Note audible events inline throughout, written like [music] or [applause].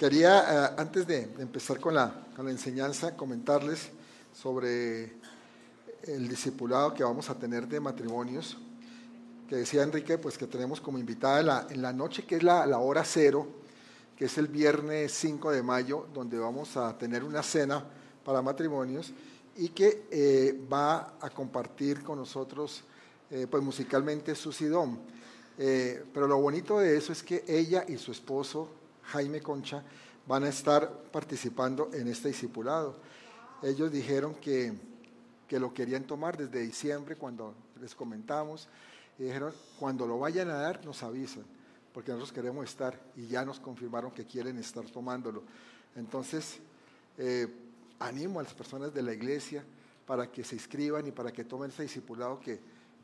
Quería, eh, antes de, empezar con la, enseñanza, comentarles sobre el discipulado que vamos a tener de matrimonios, que decía Enrique, pues que tenemos como invitada en la, noche, que es la, hora cero, que es el viernes 5 de mayo, donde vamos a tener una cena para matrimonios y que eh, va a compartir con nosotros, eh, pues musicalmente, Susi Dom. Eh, pero lo bonito de eso es que ella y su esposo, Jaime Concha, van a estar participando en este discipulado. Ellos dijeron que, que lo querían tomar desde diciembre cuando les comentamos y dijeron, cuando lo vayan a dar nos avisan, porque nosotros queremos estar y ya nos confirmaron que quieren estar tomándolo. Entonces, eh, animo a las personas de la iglesia para que se inscriban y para que tomen este discipulado que,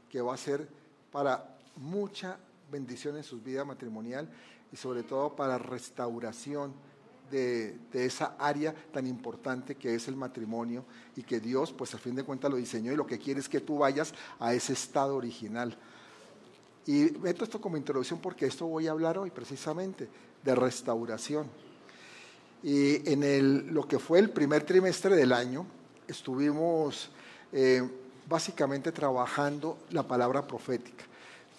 que va a ser para mucha bendición en su vida matrimonial y sobre todo para restauración de, esa área tan importante que es el matrimonio y que Dios, pues al fin de cuentas lo diseñó y lo que quiere es que tú vayas a ese estado original. Y meto esto como introducción porque esto voy a hablar hoy precisamente de restauración. Y en el, lo que fue el primer trimestre del año, estuvimos eh, básicamente trabajando la palabra profética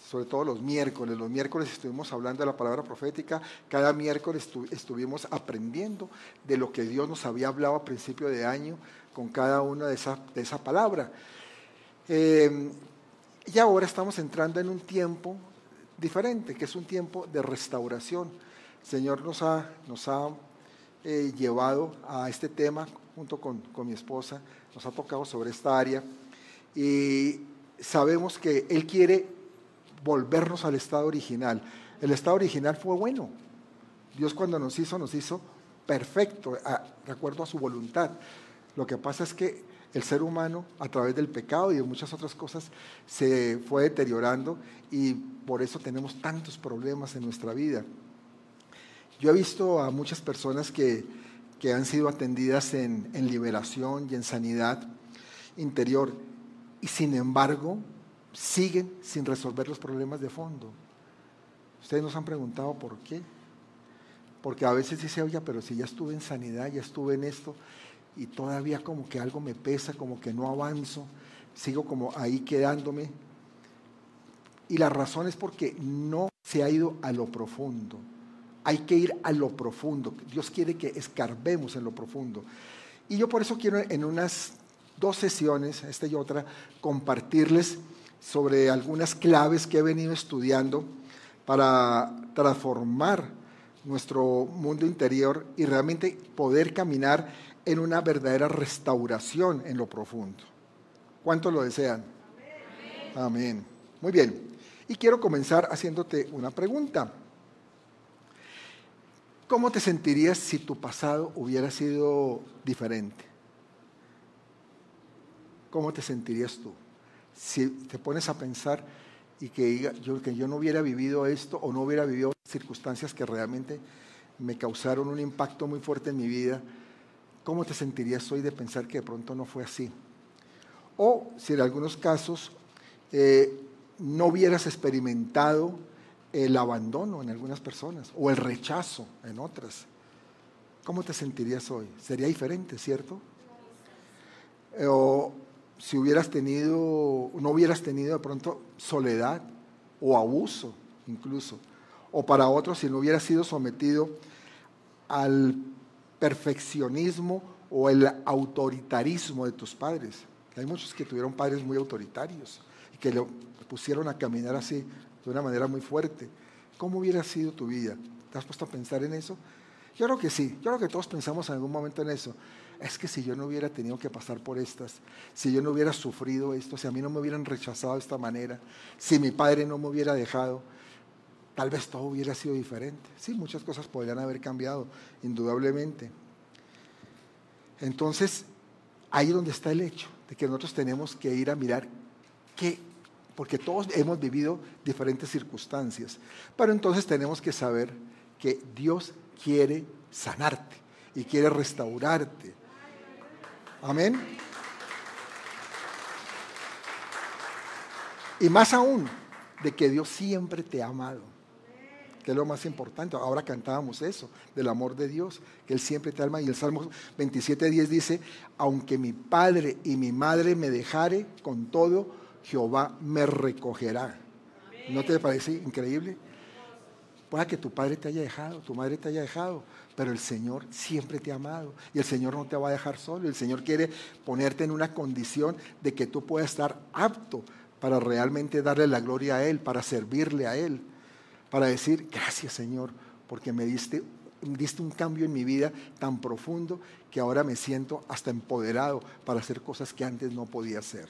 sobre todo los miércoles. Los miércoles estuvimos hablando de la palabra profética, cada miércoles estuvimos aprendiendo de lo que Dios nos había hablado a principio de año con cada una de esa, de esa palabra. Eh, y ahora estamos entrando en un tiempo diferente, que es un tiempo de restauración. El Señor nos ha, nos ha eh, llevado a este tema junto con, con mi esposa, nos ha tocado sobre esta área y sabemos que Él quiere volvernos al estado original. El estado original fue bueno. Dios cuando nos hizo, nos hizo perfecto, de acuerdo a su voluntad. Lo que pasa es que el ser humano, a través del pecado y de muchas otras cosas, se fue deteriorando y por eso tenemos tantos problemas en nuestra vida. Yo he visto a muchas personas que, que han sido atendidas en, en liberación y en sanidad interior y sin embargo siguen sin resolver los problemas de fondo. Ustedes nos han preguntado por qué. Porque a veces dice, oye, pero si ya estuve en sanidad, ya estuve en esto, y todavía como que algo me pesa, como que no avanzo, sigo como ahí quedándome. Y la razón es porque no se ha ido a lo profundo. Hay que ir a lo profundo. Dios quiere que escarbemos en lo profundo. Y yo por eso quiero en unas dos sesiones, esta y otra, compartirles sobre algunas claves que he venido estudiando para transformar nuestro mundo interior y realmente poder caminar en una verdadera restauración en lo profundo. ¿Cuántos lo desean? Amén. Amén. Muy bien. Y quiero comenzar haciéndote una pregunta. ¿Cómo te sentirías si tu pasado hubiera sido diferente? ¿Cómo te sentirías tú? Si te pones a pensar y que yo, que yo no hubiera vivido esto o no hubiera vivido circunstancias que realmente me causaron un impacto muy fuerte en mi vida, ¿cómo te sentirías hoy de pensar que de pronto no fue así? O si en algunos casos eh, no hubieras experimentado el abandono en algunas personas o el rechazo en otras, ¿cómo te sentirías hoy? Sería diferente, ¿cierto? o si hubieras tenido, no hubieras tenido de pronto soledad o abuso incluso, o para otros si no hubieras sido sometido al perfeccionismo o el autoritarismo de tus padres. Hay muchos que tuvieron padres muy autoritarios y que lo pusieron a caminar así de una manera muy fuerte. ¿Cómo hubiera sido tu vida? ¿Te has puesto a pensar en eso? Yo creo que sí, yo creo que todos pensamos en algún momento en eso es que si yo no hubiera tenido que pasar por estas, si yo no hubiera sufrido esto, si a mí no me hubieran rechazado de esta manera, si mi padre no me hubiera dejado, tal vez todo hubiera sido diferente. Sí, muchas cosas podrían haber cambiado, indudablemente. Entonces, ahí es donde está el hecho de que nosotros tenemos que ir a mirar qué, porque todos hemos vivido diferentes circunstancias, pero entonces tenemos que saber que Dios quiere sanarte y quiere restaurarte Amén. Y más aún, de que Dios siempre te ha amado. que es lo más importante. Ahora cantábamos eso, del amor de Dios, que Él siempre te alma. Y el Salmo 27.10 dice, aunque mi padre y mi madre me dejare, con todo, Jehová me recogerá. ¿No te parece increíble? Pueda que tu padre te haya dejado, tu madre te haya dejado, pero el Señor siempre te ha amado y el Señor no te va a dejar solo. El Señor quiere ponerte en una condición de que tú puedas estar apto para realmente darle la gloria a Él, para servirle a Él, para decir, gracias Señor, porque me diste, un cambio en mi vida tan profundo que ahora me siento hasta empoderado para hacer cosas que antes no podía hacer.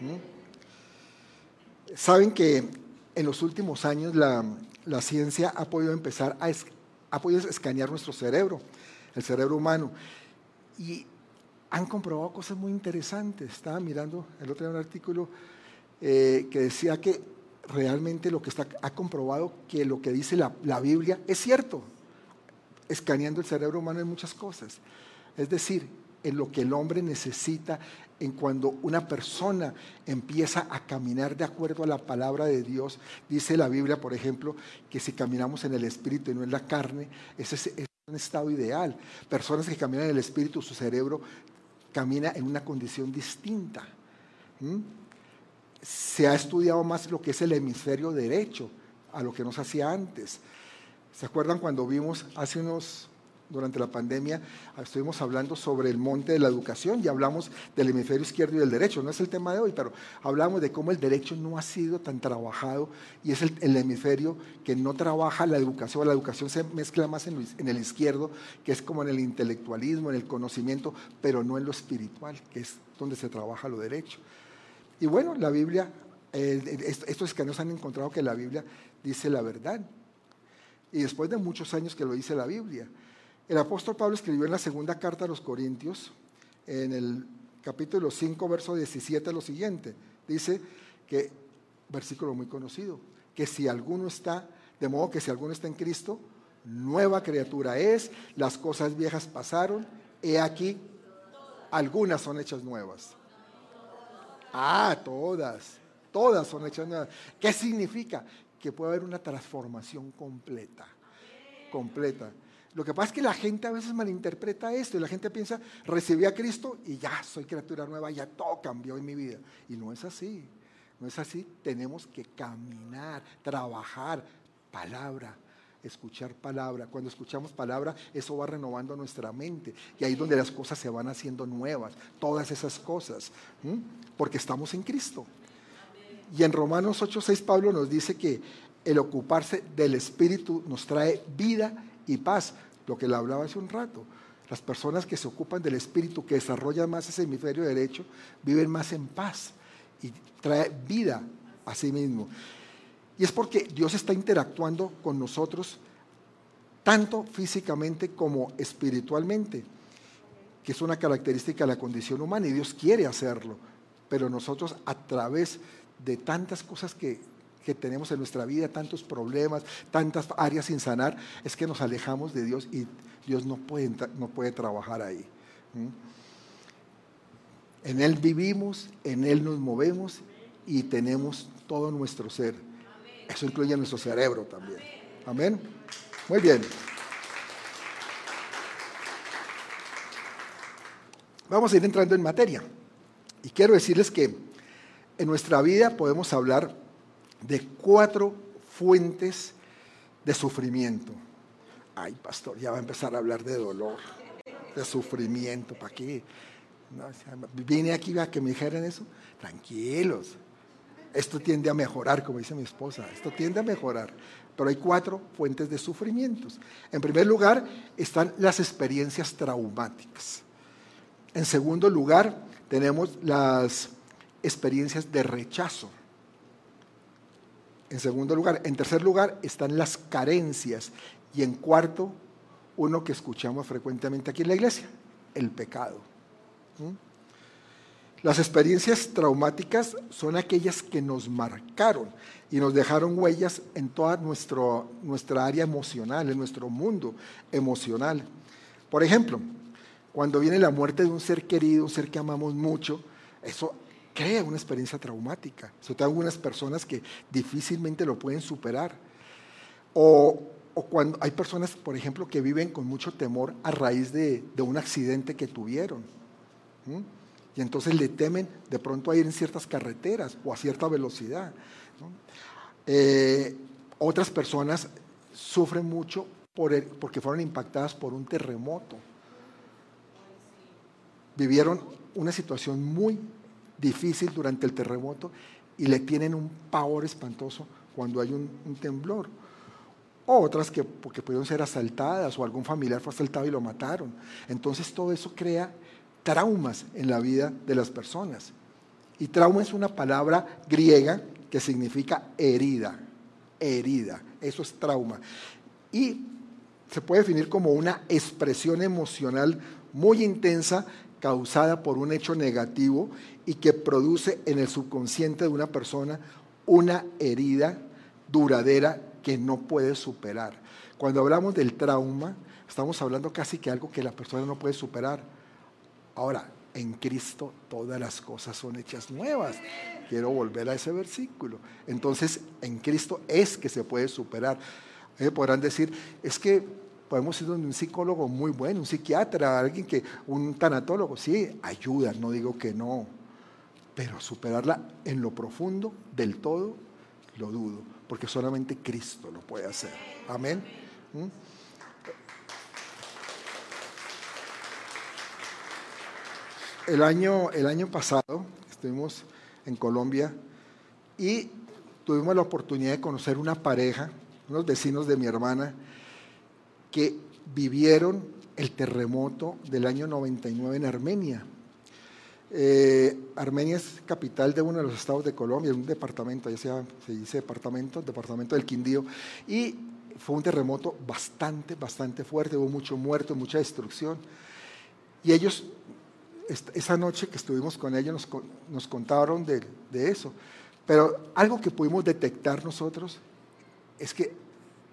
¿Mm? Saben que en los últimos años la ciencia ha podido empezar a, ha podido escanear nuestro cerebro, el cerebro humano. Y han comprobado cosas muy interesantes. Estaba mirando el otro día un artículo eh, que decía que realmente lo que está, ha comprobado que lo que dice la, la Biblia es cierto, escaneando el cerebro humano en muchas cosas. Es decir, en lo que el hombre necesita en cuando una persona empieza a caminar de acuerdo a la palabra de Dios. Dice la Biblia, por ejemplo, que si caminamos en el Espíritu y no en la carne, ese es, un estado ideal. Personas que caminan en el Espíritu, su cerebro camina en una condición distinta. Se ha estudiado más lo que es el hemisferio derecho a lo que nos hacía antes. ¿Se acuerdan cuando vimos hace unos durante la pandemia estuvimos hablando sobre el monte de la educación y hablamos del hemisferio izquierdo y del derecho. No es el tema de hoy, pero hablamos de cómo el derecho no ha sido tan trabajado y es el, hemisferio que no trabaja la educación. La educación se mezcla más en, el izquierdo, que es como en el intelectualismo, en el conocimiento, pero no en lo espiritual, que es donde se trabaja lo derecho. Y bueno, la Biblia, estos escaneos han encontrado que la Biblia dice la verdad. Y después de muchos años que lo dice la Biblia. El apóstol Pablo escribió en la segunda carta a los Corintios, en el capítulo 5, verso 17, lo siguiente. Dice que, versículo muy conocido, que si alguno está, de modo que si alguno está en Cristo, nueva criatura es, las cosas viejas pasaron, he aquí, algunas son hechas nuevas. Ah, todas, todas son hechas nuevas. ¿Qué significa? Que puede haber una transformación completa, completa. Lo que pasa es que la gente a veces malinterpreta esto y la gente piensa, recibí a Cristo y ya soy criatura nueva, ya todo cambió en mi vida. Y no es así, no es así. Tenemos que caminar, trabajar, palabra, escuchar palabra. Cuando escuchamos palabra, eso va renovando nuestra mente. Y ahí es donde las cosas se van haciendo nuevas, todas esas cosas, porque estamos en Cristo. Y en Romanos 8:6 Pablo nos dice que el ocuparse del Espíritu nos trae vida y paz, lo que le hablaba hace un rato. Las personas que se ocupan del espíritu, que desarrollan más ese hemisferio derecho, viven más en paz y trae vida a sí mismo. Y es porque Dios está interactuando con nosotros tanto físicamente como espiritualmente, que es una característica de la condición humana y Dios quiere hacerlo, pero nosotros a través de tantas cosas que que tenemos en nuestra vida, tantos problemas, tantas áreas sin sanar, es que nos alejamos de Dios y Dios no puede, no puede trabajar ahí. En Él vivimos, en Él nos movemos y tenemos todo nuestro ser. Eso incluye nuestro cerebro también. Amén. Muy bien. Vamos a ir entrando en materia. Y quiero decirles que en nuestra vida podemos hablar de cuatro fuentes de sufrimiento. Ay, pastor, ya va a empezar a hablar de dolor, de sufrimiento. ¿Para qué? vine aquí a que me dijeran eso. Tranquilos. Esto tiende a mejorar, como dice mi esposa. Esto tiende a mejorar. Pero hay cuatro fuentes de sufrimientos. En primer lugar, están las experiencias traumáticas. En segundo lugar, tenemos las experiencias de rechazo. En segundo lugar. En tercer lugar están las carencias. Y en cuarto, uno que escuchamos frecuentemente aquí en la iglesia, el pecado. ¿Mm? Las experiencias traumáticas son aquellas que nos marcaron y nos dejaron huellas en toda nuestro, nuestra área emocional, en nuestro mundo emocional. Por ejemplo, cuando viene la muerte de un ser querido, un ser que amamos mucho, eso crea una experiencia traumática. Sobre todo algunas personas que difícilmente lo pueden superar. O, cuando hay personas, por ejemplo, que viven con mucho temor a raíz de, un accidente que tuvieron. Y entonces le temen de pronto a ir en ciertas carreteras o a cierta velocidad. Eh, otras personas sufren mucho porque fueron impactadas por un terremoto. Vivieron una situación muy difícil durante el terremoto y le tienen un pavor espantoso cuando hay un, temblor. otras que porque pudieron ser asaltadas o algún familiar fue asaltado y lo mataron. Entonces todo eso crea traumas en la vida de las personas. Y trauma es una palabra griega que significa herida, herida, eso es trauma. Y se puede definir como una expresión emocional muy intensa causada por un hecho negativo y que produce en el subconsciente de una persona una herida duradera que no puede superar. Cuando hablamos del trauma, estamos hablando casi que algo que la persona no puede superar. Ahora, en Cristo todas las cosas son hechas nuevas. Quiero volver a ese versículo. Entonces, en Cristo es que se puede superar. Eh, podrán decir, es que podemos ir donde un psicólogo muy bueno, un psiquiatra, alguien que, un tanatólogo, sí, ayuda, no digo que no, pero superarla en lo profundo del todo, lo dudo, porque solamente Cristo lo puede hacer. Amén. ¿Mm? El año, el año pasado estuvimos en Colombia y tuvimos la oportunidad de conocer una pareja, unos vecinos de mi hermana, que vivieron el terremoto del año 99 en Armenia. Eh, Armenia es capital de uno de los estados de Colombia, un departamento, ya se, se dice departamento, departamento del Quindío, y fue un terremoto bastante, bastante fuerte, hubo mucho muerto, mucha destrucción. Y ellos, esa noche que estuvimos con ellos, nos, contaron de, de eso. Pero algo que pudimos detectar nosotros es que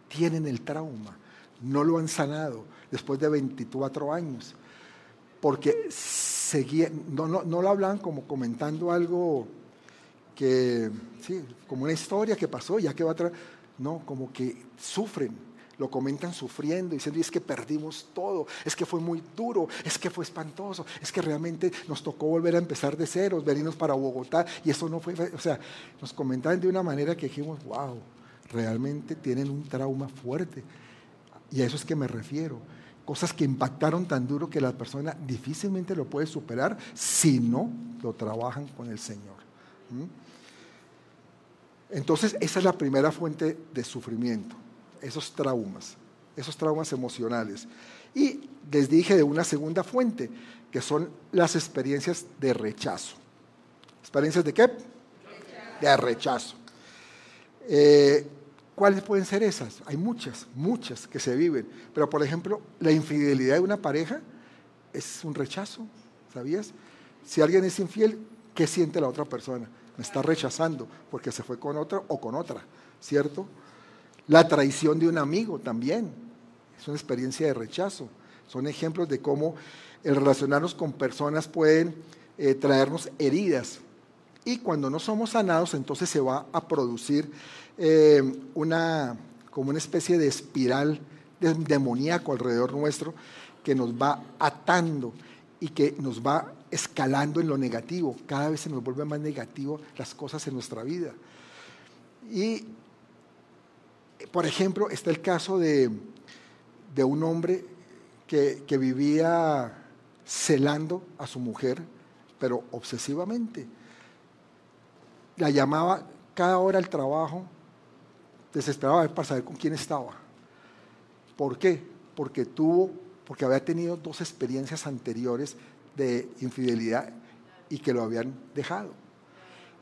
tienen el trauma no lo han sanado después de 24 años, porque seguían, no, no, lo hablan como comentando algo que, sí, como una historia que pasó, ya que va atrás, no, como que sufren, lo comentan sufriendo, diciendo, es que perdimos todo, es que fue muy duro, es que fue espantoso, es que realmente nos tocó volver a empezar de cero, venirnos para Bogotá, y eso no fue, o sea, nos comentaban de una manera que dijimos, wow, realmente tienen un trauma fuerte. Y a eso es que me refiero. Cosas que impactaron tan duro que la persona difícilmente lo puede superar si no lo trabajan con el Señor. Entonces, esa es la primera fuente de sufrimiento, esos traumas, esos traumas emocionales. Y les dije de una segunda fuente, que son las experiencias de rechazo. ¿Experiencias de qué? De rechazo. Eh, ¿Cuáles pueden ser esas? Hay muchas, muchas que se viven. Pero, por ejemplo, la infidelidad de una pareja es un rechazo, ¿sabías? Si alguien es infiel, ¿qué siente la otra persona? Me está rechazando porque se fue con otra o con otra, ¿cierto? La traición de un amigo también es una experiencia de rechazo. Son ejemplos de cómo el relacionarnos con personas pueden eh, traernos heridas. Y cuando no somos sanados, entonces se va a producir eh, una, como una especie de espiral demoníaco alrededor nuestro que nos va atando y que nos va escalando en lo negativo. Cada vez se nos vuelve más negativo las cosas en nuestra vida. Y, por ejemplo, está el caso de, de un hombre que, que vivía celando a su mujer, pero obsesivamente. La llamaba cada hora al trabajo, desesperaba para saber con quién estaba. ¿Por qué? Porque tuvo, porque había tenido dos experiencias anteriores de infidelidad y que lo habían dejado.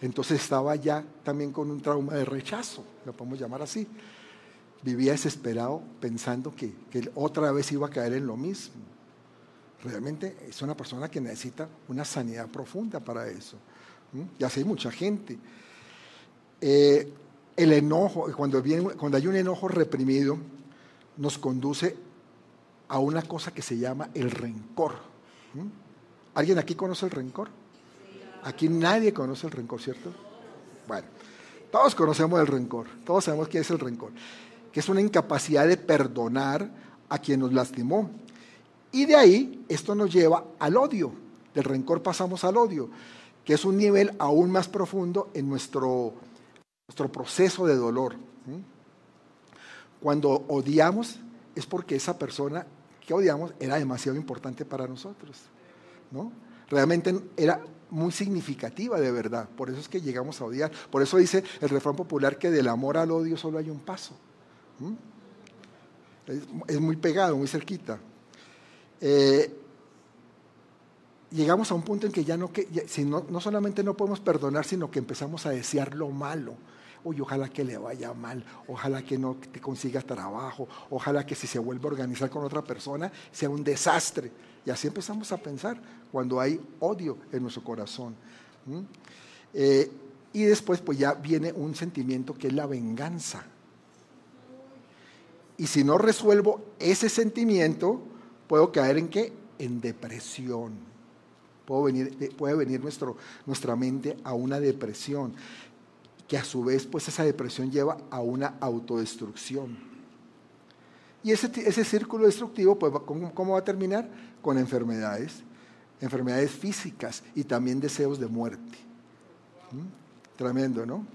Entonces estaba ya también con un trauma de rechazo, lo podemos llamar así. Vivía desesperado pensando que, que otra vez iba a caer en lo mismo. Realmente es una persona que necesita una sanidad profunda para eso. Y así hay mucha gente. Eh, el enojo, cuando, viene, cuando hay un enojo reprimido, nos conduce a una cosa que se llama el rencor. ¿Mm? ¿Alguien aquí conoce el rencor? Aquí nadie conoce el rencor, ¿cierto? Bueno, todos conocemos el rencor, todos sabemos qué es el rencor. que es una incapacidad de perdonar a quien nos lastimó. Y de ahí esto nos lleva al odio. Del rencor pasamos al odio, que es un nivel aún más profundo en nuestro, nuestro proceso de dolor. Cuando odiamos es porque esa persona que odiamos era demasiado importante para nosotros. ¿no? Realmente era muy significativa de verdad. Por eso es que llegamos a odiar. Por eso dice el refrán popular que del amor al odio solo hay un paso. Es, muy pegado, muy cerquita. Eh, llegamos a un punto en que ya no, que, si no, no, solamente no podemos perdonar, sino que empezamos a desear lo malo. Uy, ojalá que le vaya mal, ojalá que no te consiga trabajo, ojalá que si se vuelve a organizar con otra persona sea un desastre. Y así empezamos a pensar cuando hay odio en nuestro corazón. Eh, y después pues ya viene un sentimiento que es la venganza. Y si no resuelvo ese sentimiento, puedo caer en qué? En depresión. puede venir nuestra mente a una depresión, que a su vez, pues esa depresión lleva a una autodestrucción. Y ese, ese círculo destructivo, pues, ¿cómo, va a terminar? Con enfermedades, enfermedades físicas y también deseos de muerte. ¿Mm? Tremendo, ¿no?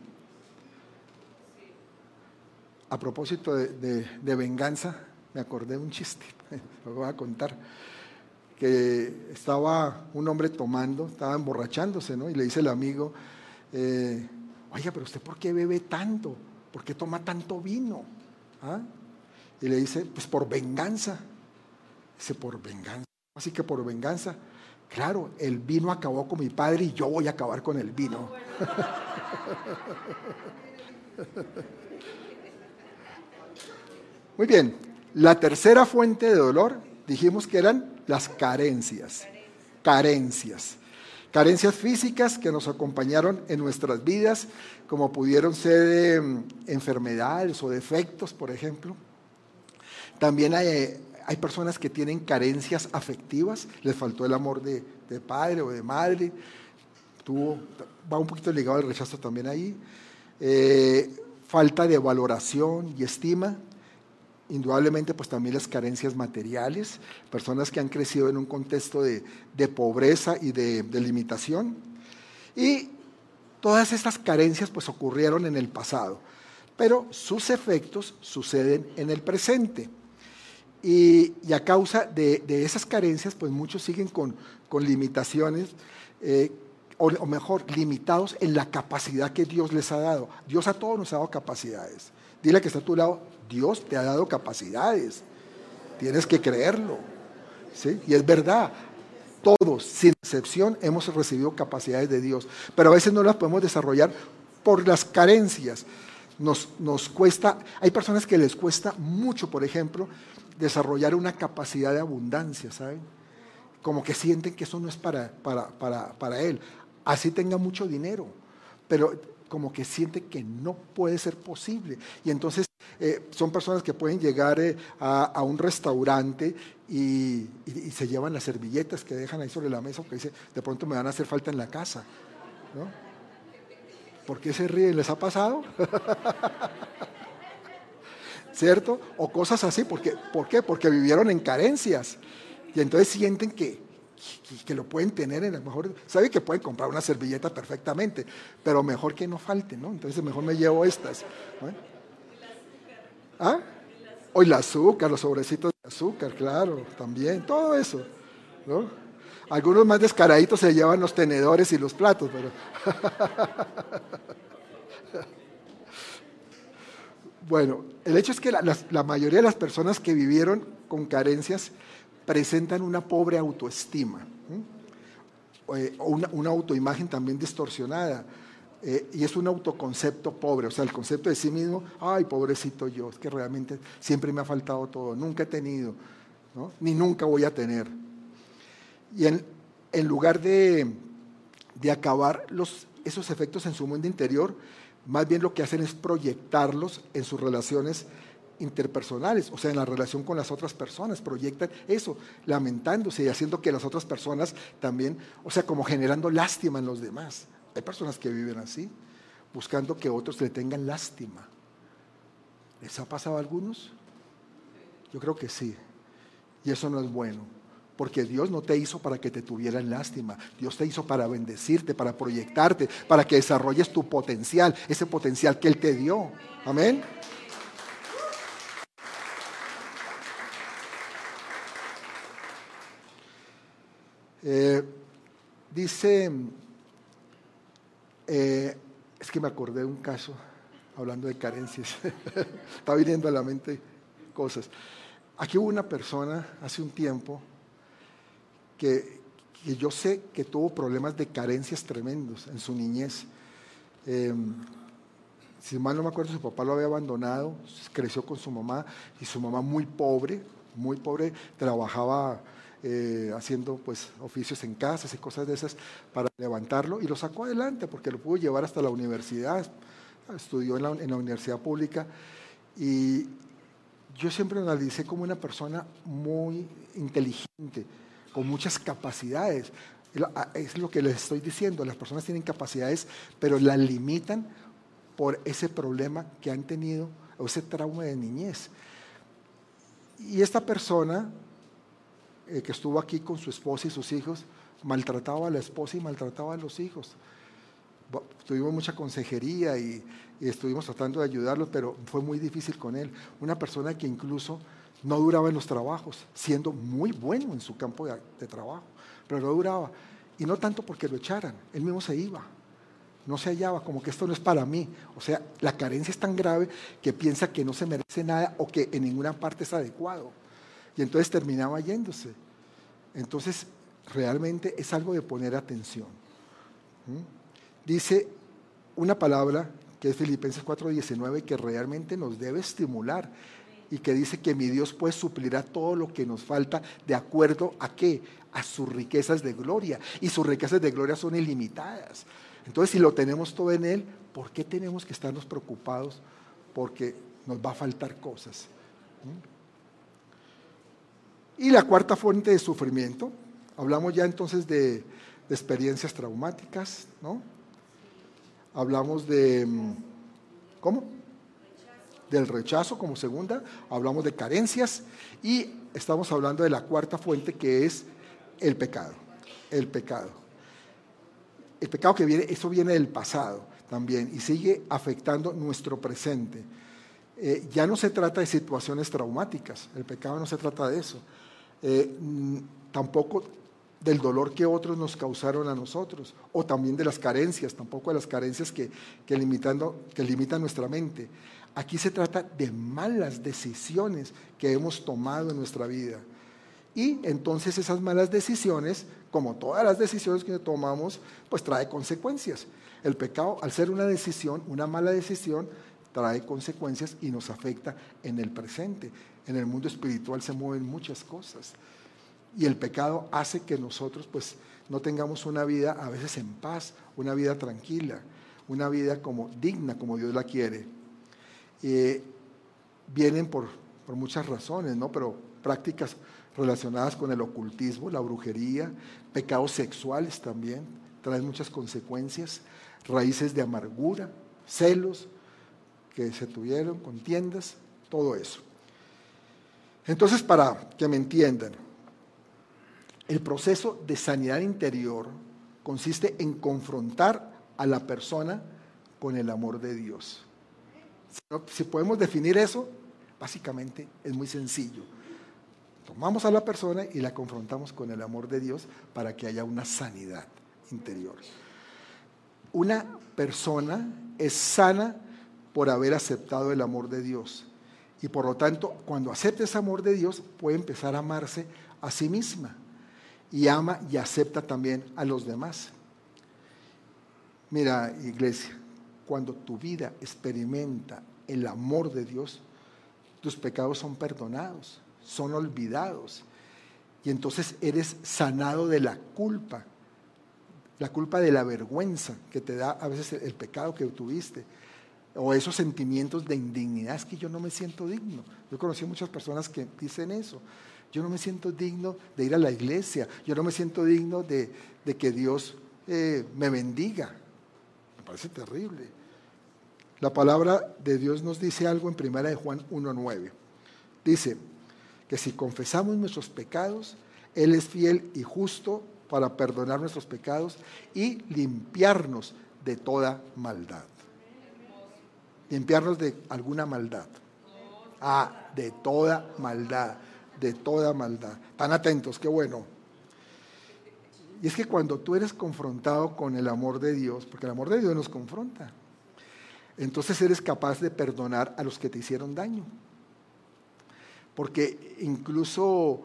A propósito de, venganza, me acordé de un chiste, [laughs] lo voy a contar, que estaba un hombre tomando, estaba emborrachándose, ¿no? Y le dice el amigo, eh, oiga, pero usted por qué bebe tanto? ¿Por qué toma tanto vino? ¿Ah? Y le dice, pues por venganza. Dice, por venganza. Así que por venganza. Claro, el vino acabó con mi padre y yo voy a acabar con el vino. [laughs] Muy bien, la tercera fuente de dolor dijimos que eran las carencias. Carencias. Carencias físicas que nos acompañaron en nuestras vidas, como pudieron ser em, enfermedades o defectos, por ejemplo. También hay, hay, personas que tienen carencias afectivas, les faltó el amor de, padre o de madre, tuvo, va un poquito ligado al rechazo también ahí. Eh, falta de valoración y estima, indudablemente pues también las carencias materiales, personas que han crecido en un contexto de, pobreza y de, limitación. Y todas estas carencias pues ocurrieron en el pasado, pero sus efectos suceden en el presente. Y, a causa de, esas carencias pues muchos siguen con, con limitaciones. Eh, o mejor, limitados en la capacidad que Dios les ha dado. Dios a todos nos ha dado capacidades. Dile que está a tu lado, Dios te ha dado capacidades. Tienes que creerlo. ¿sí? Y es verdad. Todos, sin excepción, hemos recibido capacidades de Dios. Pero a veces no las podemos desarrollar por las carencias. Nos, nos cuesta, hay personas que les cuesta mucho, por ejemplo, desarrollar una capacidad de abundancia, ¿saben? Como que sienten que eso no es para, para, para, para él. Así tenga mucho dinero. Pero como que siente que no puede ser posible. Y entonces eh, son personas que pueden llegar eh, a, un restaurante y, se llevan las servilletas que dejan ahí sobre la mesa porque dice, de pronto me van a hacer falta en la casa. ¿no? ¿Por qué se ríen? ¿Les ha pasado? [laughs] ¿Cierto? O cosas así. Porque, ¿Por qué? Porque vivieron en carencias. Y entonces sienten que, que lo pueden tener en el mejor, sabe que pueden comprar una servilleta perfectamente, pero mejor que no falte, ¿no? Entonces mejor me llevo estas. ¿Ah? O el azúcar, los sobrecitos de azúcar, claro, también, todo eso, ¿no? Algunos más descaraditos se llevan los tenedores y los platos, pero... [laughs] bueno, el hecho es que la mayoría de las personas que vivieron con carencias presentan una pobre autoestima eh, una, autoimagen también distorsionada. Eh, y es un autoconcepto pobre, o sea, el concepto de sí mismo, ay, pobrecito yo, es que realmente siempre me ha faltado todo, nunca he tenido, ni nunca voy a tener. Y en, lugar de, de acabar esos efectos en su mundo interior, más bien lo que hacen es proyectarlos en sus relaciones interpersonales, o sea, en la relación con las otras personas, proyectan eso, lamentándose y haciendo que las otras personas también, o sea, como generando lástima en los demás. Hay personas que viven así, buscando que otros le tengan lástima. ¿Les ha pasado a algunos? Yo creo que sí. Y eso no es bueno. Porque Dios no te hizo para que te tuvieran lástima. Dios te hizo para bendecirte, para proyectarte, para que desarrolles tu potencial, ese potencial que Él te dio. Amén. Eh, dice, eh, es que me acordé de un caso, hablando de carencias, [laughs] está viniendo a la mente cosas. Aquí hubo una persona hace un tiempo que, yo sé que tuvo problemas de carencias tremendos en su niñez. Em, si mal no me acuerdo, su papá lo había abandonado, creció con su mamá y su mamá muy pobre, muy pobre, trabajaba eh, haciendo pues oficios en casas y cosas de esas para levantarlo y lo sacó adelante porque lo pudo llevar hasta la universidad, estudió en la, en la universidad pública y yo siempre lo analicé como una persona muy inteligente, con muchas capacidades. Es lo que les estoy diciendo, las personas tienen capacidades, pero las limitan por ese problema que han tenido o ese trauma de niñez. Y esta persona eh, que estuvo aquí con su esposa y sus hijos, maltrataba a la esposa y maltrataba a los hijos. Tuvimos mucha consejería y, estuvimos tratando de ayudarlo, pero fue muy difícil con él. Una persona que incluso no duraba en los trabajos, siendo muy bueno en su campo de, de trabajo, pero no duraba. Y no tanto porque lo echaran, él mismo se iba no se hallaba, como que esto no es para mí. O sea, la carencia es tan grave que piensa que no se merece nada o que en ninguna parte es adecuado. Y entonces terminaba yéndose. Entonces, realmente es algo de poner atención. Dice una palabra que es Filipenses 4:19 que realmente nos debe estimular y que dice que mi Dios pues suplirá todo lo que nos falta de acuerdo a qué? A sus riquezas de gloria. Y sus riquezas de gloria son ilimitadas. Entonces, si lo tenemos todo en Él, ¿por qué tenemos que estarnos preocupados? Porque nos va a faltar cosas. Y la cuarta fuente de sufrimiento, hablamos ya entonces de, experiencias traumáticas, ¿no? Hablamos de, ¿cómo? Del rechazo como segunda, hablamos de carencias y estamos hablando de la cuarta fuente que es el pecado, el pecado. El pecado que viene, eso viene del pasado también y sigue afectando nuestro presente. Eh, ya no se trata de situaciones traumáticas, el pecado no se trata de eso, eh, mm, tampoco del dolor que otros nos causaron a nosotros, o también de las carencias, tampoco de las carencias que, que, limitando, que limitan nuestra mente. Aquí se trata de malas decisiones que hemos tomado en nuestra vida. Y entonces esas malas decisiones, como todas las decisiones que tomamos, pues trae consecuencias. El pecado, al ser una decisión, una mala decisión, trae consecuencias y nos afecta en el presente. En el mundo espiritual se mueven muchas cosas. Y el pecado hace que nosotros pues no tengamos una vida a veces en paz, una vida tranquila, una vida como digna como Dios la quiere. vienen por, por muchas razones, ¿no? Pero prácticas relacionadas con el ocultismo, la brujería, pecados sexuales también, traen muchas consecuencias, raíces de amargura, celos que se tuvieron, contiendas, todo eso. Entonces, para que me entiendan, el proceso de sanidad interior consiste en confrontar a la persona con el amor de Dios. Si podemos definir eso, básicamente es muy sencillo. Tomamos a la persona y la confrontamos con el amor de Dios para que haya una sanidad interior. Una persona es sana por haber aceptado el amor de Dios. Y por lo tanto, cuando acepta ese amor de Dios, puede empezar a amarse a sí misma. Y ama y acepta también a los demás. Mira, iglesia, cuando tu vida experimenta el amor de Dios, tus pecados son perdonados, son olvidados. Y entonces eres sanado de la culpa, la culpa de la vergüenza que te da a veces el pecado que tuviste o esos sentimientos de indignidad, es que yo no me siento digno. Yo conocí muchas personas que dicen eso. Yo no me siento digno de ir a la iglesia, yo no me siento digno de, que Dios eh, me bendiga. Me parece terrible. La palabra de Dios nos dice algo en primera de Juan 1.9. Dice que si confesamos nuestros pecados, Él es fiel y justo para perdonar nuestros pecados y limpiarnos de toda maldad. Limpiarnos de alguna maldad. Ah, de toda maldad, de toda maldad. Tan atentos, qué bueno. Y es que cuando tú eres confrontado con el amor de Dios, porque el amor de Dios nos confronta, entonces eres capaz de perdonar a los que te hicieron daño. Porque incluso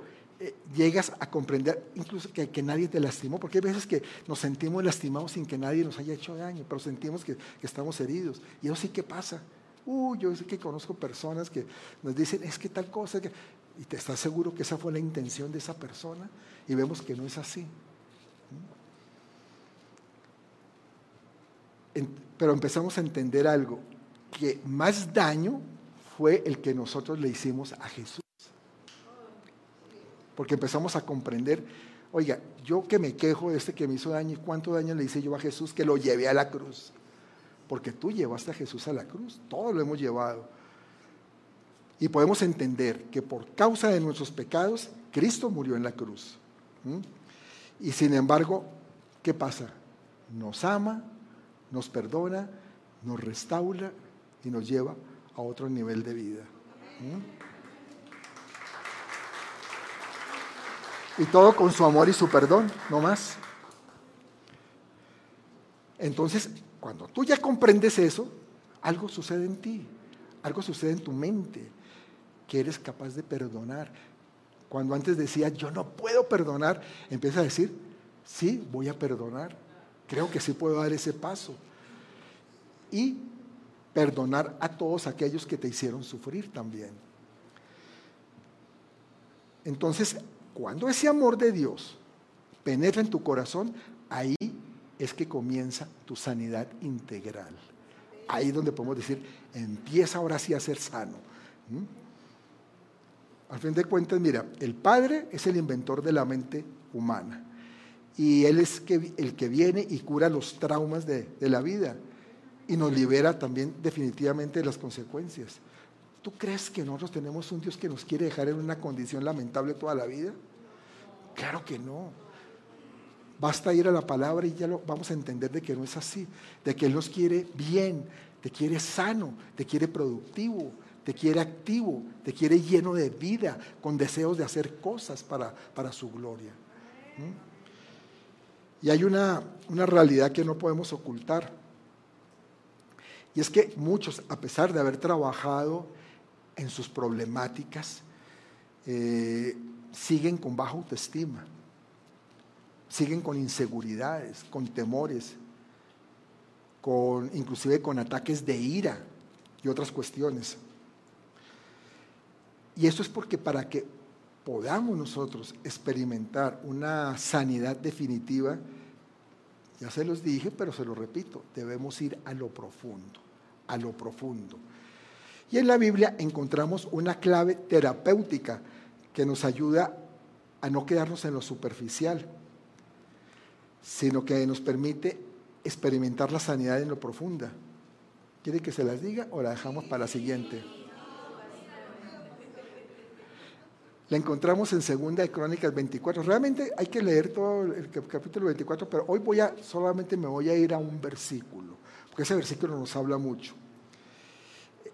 llegas a comprender incluso que, nadie te lastimó, porque hay veces que nos sentimos lastimados sin que nadie nos haya hecho daño, pero sentimos que, estamos heridos. Y eso sí que pasa. Uh, yo sé que conozco personas que nos dicen, es que tal cosa, y te estás seguro que esa fue la intención de esa persona, y vemos que no es así. pero empezamos a entender algo, que más daño fue el que nosotros le hicimos a Jesús. Porque empezamos a comprender, oiga, yo que me quejo de este que me hizo daño, ¿y cuánto daño le hice yo a Jesús que lo llevé a la cruz? Porque tú llevaste a Jesús a la cruz, todos lo hemos llevado. Y podemos entender que por causa de nuestros pecados, Cristo murió en la cruz. Y sin embargo, ¿qué pasa? Nos ama, nos perdona, nos restaura y nos lleva a otro nivel de vida. Y todo con su amor y su perdón, no más. Entonces, cuando tú ya comprendes eso, algo sucede en ti, algo sucede en tu mente, que eres capaz de perdonar. Cuando antes decía, yo no puedo perdonar, empieza a decir, sí, voy a perdonar Creo que sí puedo dar ese paso. Y perdonar a todos aquellos que te hicieron sufrir también. Entonces, cuando ese amor de Dios penetra en tu corazón, ahí es que comienza tu sanidad integral. Ahí es donde podemos decir, empieza ahora sí a ser sano. ¿Mm? Al fin de cuentas, mira, el Padre es el inventor de la mente humana y Él es el que viene y cura los traumas de, la vida y nos libera también definitivamente de las consecuencias. ¿Tú crees que nosotros tenemos un Dios que nos quiere dejar en una condición lamentable toda la vida? Claro que no. Basta ir a la palabra y ya lo vamos a entender de que no es así, de que Él nos quiere bien, te quiere sano, te quiere productivo, te quiere activo, te quiere lleno de vida, con deseos de hacer cosas para, para su gloria. Y hay una, realidad que no podemos ocultar. Y es que muchos, a pesar de haber trabajado en sus problemáticas, eh, siguen con baja autoestima, siguen con inseguridades, con temores, con, inclusive con ataques de ira y otras cuestiones. Y esto es porque para que podamos nosotros experimentar una sanidad definitiva, ya se los dije, pero se lo repito, debemos ir a lo profundo, a lo profundo. Y en la Biblia encontramos una clave terapéutica que nos ayuda a no quedarnos en lo superficial, sino que nos permite experimentar la sanidad en lo profunda. ¿Quiere que se las diga o la dejamos para la siguiente? La encontramos en Segunda de Crónicas 24. Realmente hay que leer todo el capítulo 24, pero hoy voy a, solamente me voy a ir a un versículo, porque ese versículo nos habla mucho.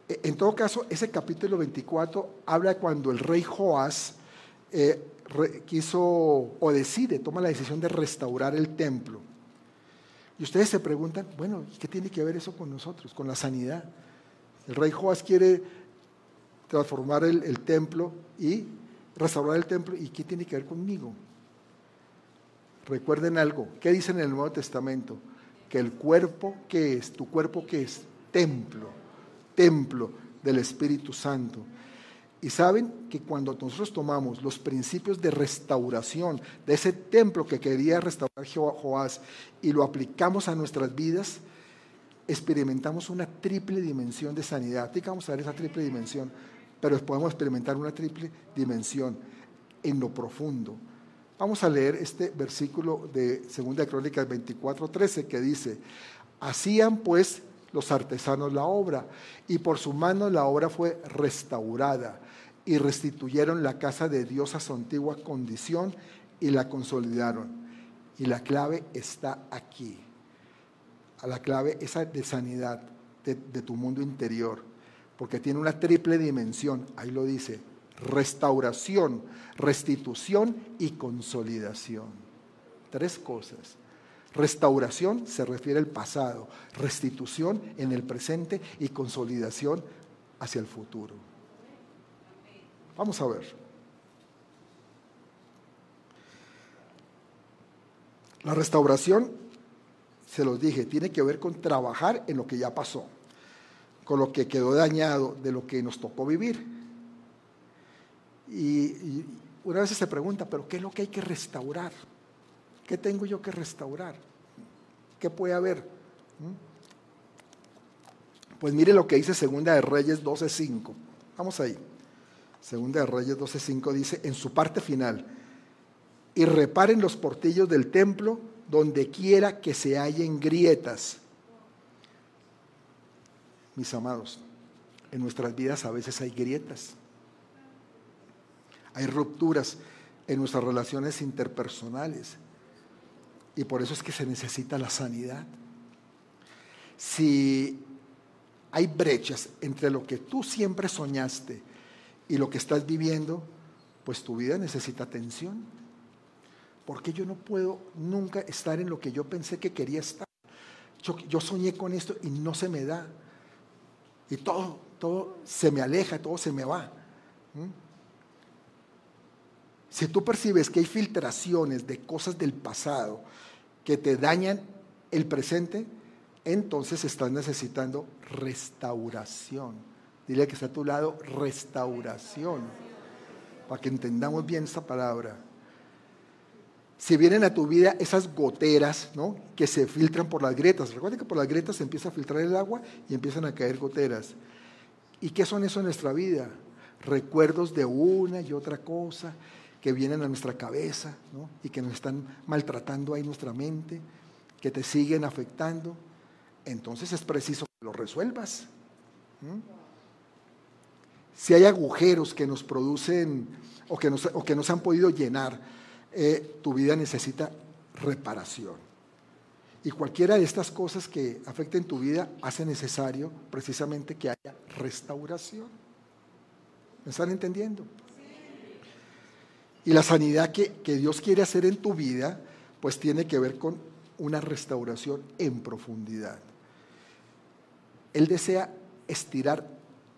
E, en todo caso, ese capítulo 24 habla cuando el rey Joás eh, quiso o decide, toma la decisión de restaurar el templo. Y ustedes se preguntan, bueno, ¿qué tiene que ver eso con nosotros, con la sanidad? El rey Joás quiere transformar el, templo y restaurar el templo. ¿Y qué tiene que ver conmigo? Recuerden algo. ¿Qué dice en el Nuevo Testamento? Que el cuerpo, ¿qué es? ¿Tu cuerpo qué es? Templo. Templo del Espíritu Santo. Y saben que cuando nosotros tomamos los principios de restauración de ese templo que quería restaurar Joás y lo aplicamos a nuestras vidas, experimentamos una triple dimensión de sanidad. Vamos a ver esa triple dimensión pero podemos experimentar una triple dimensión en lo profundo. Vamos a leer este versículo de 2 Crónicas 24, 13 que dice, hacían pues los artesanos la obra, y por su mano la obra fue restaurada, y restituyeron la casa de Dios a su antigua condición y la consolidaron. Y la clave está aquí. La clave esa de sanidad de tu mundo interior, porque tiene una triple dimensión, ahí lo dice, restauración, restitución y consolidación. Tres cosas. Restauración se refiere al pasado, restitución en el presente y consolidación hacia el futuro. Vamos a ver. La restauración, se los dije, tiene que ver con trabajar en lo que ya pasó, con lo que quedó dañado, de lo que nos tocó vivir. Y, una vez se pregunta, ¿pero qué es lo que hay que restaurar? ¿Qué tengo yo que restaurar? ¿Qué puede haber? ¿Mm? Pues mire lo que dice Segunda de Reyes 12.5. Vamos ahí. Segunda de Reyes 12.5 dice, en su parte final, y reparen los portillos del templo donde quiera que se hallen grietas. Mis amados, en nuestras vidas a veces hay grietas, hay rupturas en nuestras relaciones interpersonales y por eso es que se necesita la sanidad. Si hay brechas entre lo que tú siempre soñaste y lo que estás viviendo, pues tu vida necesita atención. Porque yo no puedo nunca estar en lo que yo pensé que quería estar. Yo, soñé con esto y no se me da. Y todo, todo se me aleja, todo se me va. Si tú percibes que hay filtraciones de cosas del pasado que te dañan el presente, entonces estás necesitando restauración. Dile que está a tu lado, restauración, para que entendamos bien esta palabra. Si vienen a tu vida esas goteras ¿no? que se filtran por las grietas, recuerden que por las grietas se empieza a filtrar el agua y empiezan a caer goteras. ¿Y qué son eso en nuestra vida? Recuerdos de una y otra cosa que vienen a nuestra cabeza y que nos están maltratando ahí nuestra mente, que te siguen afectando, entonces es preciso que lo resuelvas. Si hay agujeros que nos producen o que, nos, o que no han podido llenar, eh, tu vida necesita reparación. Y cualquiera de estas cosas que afecten tu vida hace necesario precisamente que haya restauración. ¿Me están entendiendo? Y la sanidad que, Dios quiere hacer en tu vida, pues tiene que ver con una restauración en profundidad. Él desea estirar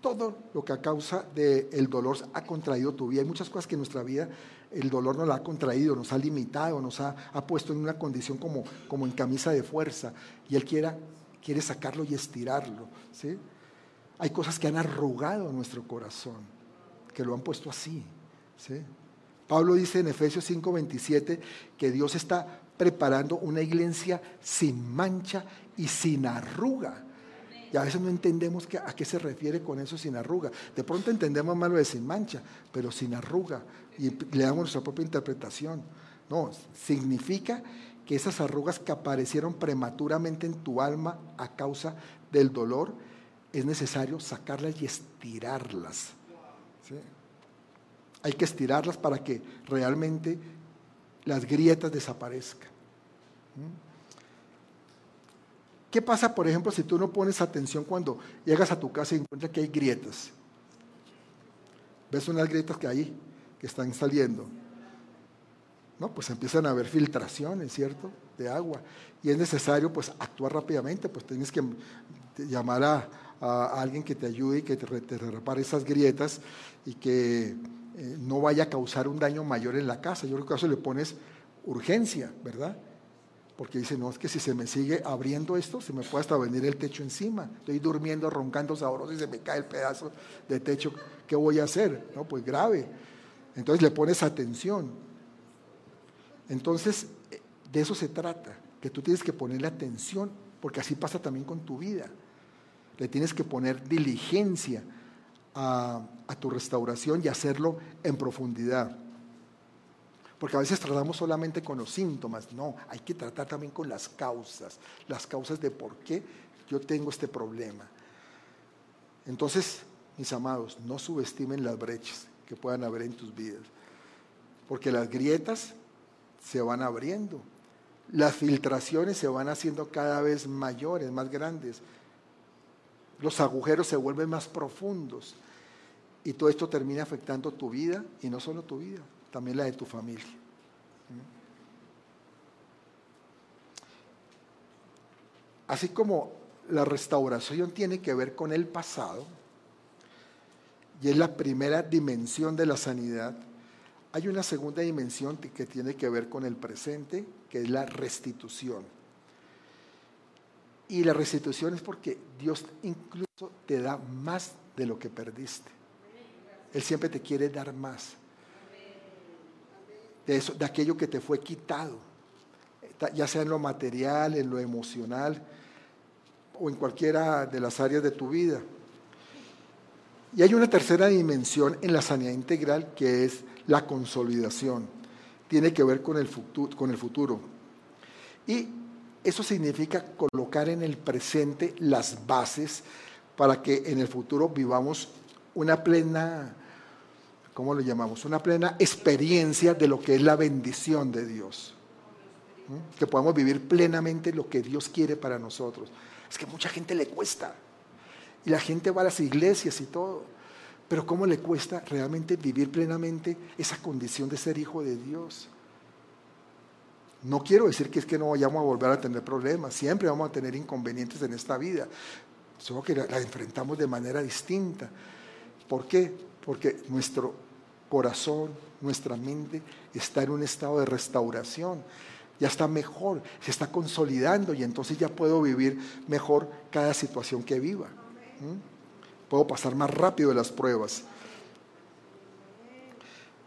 todo lo que a causa del dolor ha contraído tu vida. Hay muchas cosas que en nuestra vida el dolor nos la ha contraído, nos ha limitado, nos ha, puesto en una condición como, como en camisa de fuerza. Y Él quiere, quiere sacarlo y estirarlo. ¿sí? Hay cosas que han arrugado nuestro corazón, que lo han puesto así. ¿sí? Pablo dice en Efesios 5:27 que Dios está preparando una iglesia sin mancha y sin arruga. Y a veces no entendemos a qué se refiere con eso sin arruga. De pronto entendemos más lo de sin mancha, pero sin arruga. Y le damos nuestra propia interpretación. No, significa que esas arrugas que aparecieron prematuramente en tu alma a causa del dolor, es necesario sacarlas y estirarlas. ¿sí? Hay que estirarlas para que realmente las grietas desaparezcan. ¿Mm? ¿Qué pasa, por ejemplo, si tú no pones atención cuando llegas a tu casa y encuentras que hay grietas? ¿Ves unas grietas que hay, que están saliendo? No, pues empiezan a haber filtraciones, ¿cierto? De agua. Y es necesario, pues, actuar rápidamente, pues tienes que llamar a, alguien que te ayude y que te repare esas grietas y que eh, no vaya a causar un daño mayor en la casa. Yo creo que a eso le pones urgencia, ¿verdad? Porque dice, no, es que si se me sigue abriendo esto, se me puede hasta venir el techo encima. Estoy durmiendo, roncando sabroso y se me cae el pedazo de techo. ¿Qué voy a hacer? No, pues grave. Entonces le pones atención. Entonces, eh, de eso se trata, que tú tienes que ponerle atención, porque así pasa también con tu vida. Le tienes que poner diligencia a, tu restauración y hacerlo en profundidad. Porque a veces tratamos solamente con los síntomas, no, hay que tratar también con las causas, las causas de por qué yo tengo este problema. Entonces, mis amados, no subestimen las brechas que puedan haber en tus vidas, porque las grietas se van abriendo, las filtraciones se van haciendo cada vez mayores, más grandes, los agujeros se vuelven más profundos y todo esto termina afectando tu vida y no solo tu vida, también la de tu familia. Así como la restauración tiene que ver con el pasado, y es la primera dimensión de la sanidad, hay una segunda dimensión que tiene que ver con el presente, que es la restitución. Y la restitución es porque Dios incluso te da más de lo que perdiste. Él siempre te quiere dar más. De, eso, de aquello que te fue quitado, ya sea en lo material, en lo emocional o en cualquiera de las áreas de tu vida. Y hay una tercera dimensión en la sanidad integral que es la consolidación. Tiene que ver con el. Con el futuro. Y eso significa colocar en el presente las bases para que en el futuro vivamos una plena, ¿cómo lo llamamos? Una plena experiencia de lo que es la bendición de Dios. ¿Mm? Que podamos vivir plenamente lo que Dios quiere para nosotros. Es que mucha gente le cuesta. Y la gente va a las iglesias y todo. Pero ¿cómo le cuesta realmente vivir plenamente esa condición de ser hijo de Dios? No quiero decir que es que no vayamos a volver a tener problemas, siempre vamos a tener inconvenientes en esta vida, solo que la enfrentamos de manera distinta. ¿Por qué? Porque nuestro corazón, nuestra mente está en un estado de restauración, ya está mejor, se está consolidando y entonces ya puedo vivir mejor cada situación que viva. Puedo pasar más rápido de las pruebas.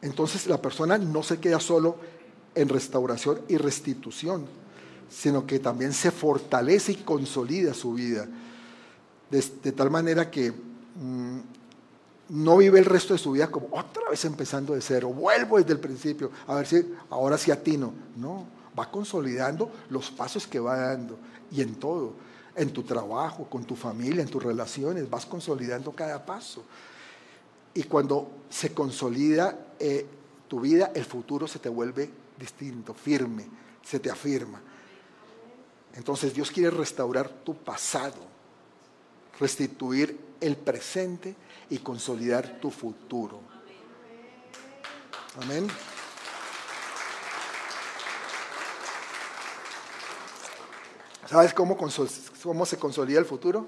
Entonces la persona no se queda solo en restauración y restitución, sino que también se fortalece y consolida su vida. De, tal manera que mm, no vive el resto de su vida como otra vez empezando de cero, vuelvo desde el principio, a ver si ahora sí atino. No, va consolidando los pasos que va dando y en todo en tu trabajo, con tu familia, en tus relaciones, vas consolidando cada paso. Y cuando se consolida eh, tu vida, el futuro se te vuelve distinto, firme, se te afirma. Entonces Dios quiere restaurar tu pasado, restituir el presente y consolidar tu futuro. Amén. ¿Sabes cómo, cómo se consolida el futuro?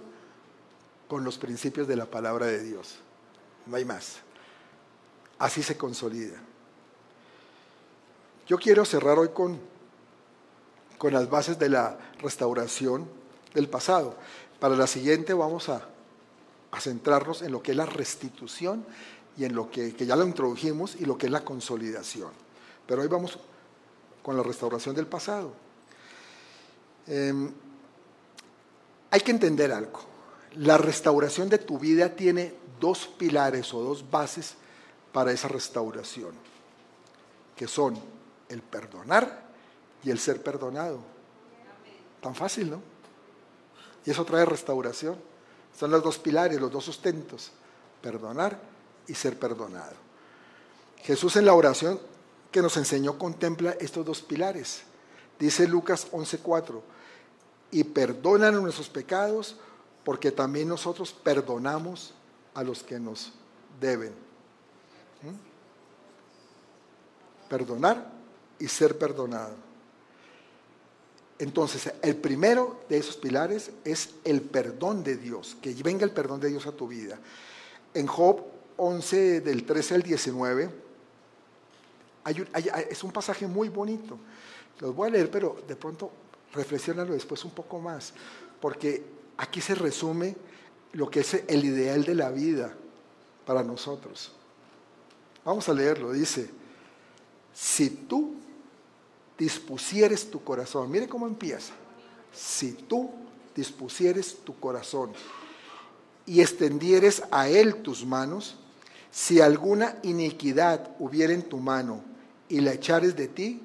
Con los principios de la palabra de Dios. No hay más. Así se consolida. Yo quiero cerrar hoy con, con las bases de la restauración del pasado. Para la siguiente vamos a, a centrarnos en lo que es la restitución y en lo que, que ya lo introdujimos y lo que es la consolidación. Pero hoy vamos con la restauración del pasado. Em, hay que entender algo. La restauración de tu vida tiene dos pilares o dos bases para esa restauración, que son el perdonar y el ser perdonado. Tan fácil, ¿no? Y eso trae restauración. Son los dos pilares, los dos sustentos, perdonar y ser perdonado. Jesús en la oración que nos enseñó contempla estos dos pilares. Dice Lucas 11:4, y perdonan nuestros pecados porque también nosotros perdonamos a los que nos deben. ¿Mm? Perdonar y ser perdonado. Entonces, el primero de esos pilares es el perdón de Dios, que venga el perdón de Dios a tu vida. En Job 11, del 13 al 19, es un pasaje muy bonito. Los voy a leer, pero de pronto reflexionalo después un poco más, porque aquí se resume lo que es el ideal de la vida para nosotros. Vamos a leerlo, dice, si tú dispusieres tu corazón, mire cómo empieza, si tú dispusieres tu corazón y extendieres a él tus manos, si alguna iniquidad hubiera en tu mano y la echares de ti,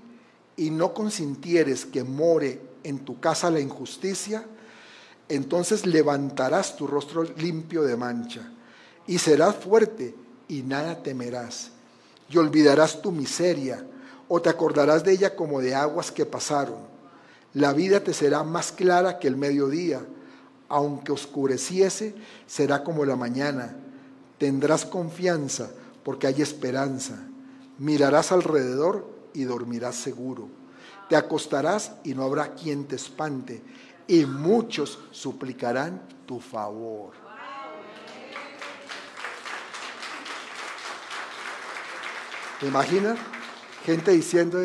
y no consintieres que more en tu casa la injusticia, Entonces levantarás tu rostro limpio de mancha y serás fuerte y nada temerás. Y olvidarás tu miseria o te acordarás de ella como de aguas que pasaron. La vida te será más clara que el mediodía. Aunque oscureciese, será como la mañana. Tendrás confianza porque hay esperanza. Mirarás alrededor y dormirás seguro. Te acostarás y no habrá quien te espante. Y muchos suplicarán tu favor. ¿Te imaginas? Gente diciendo,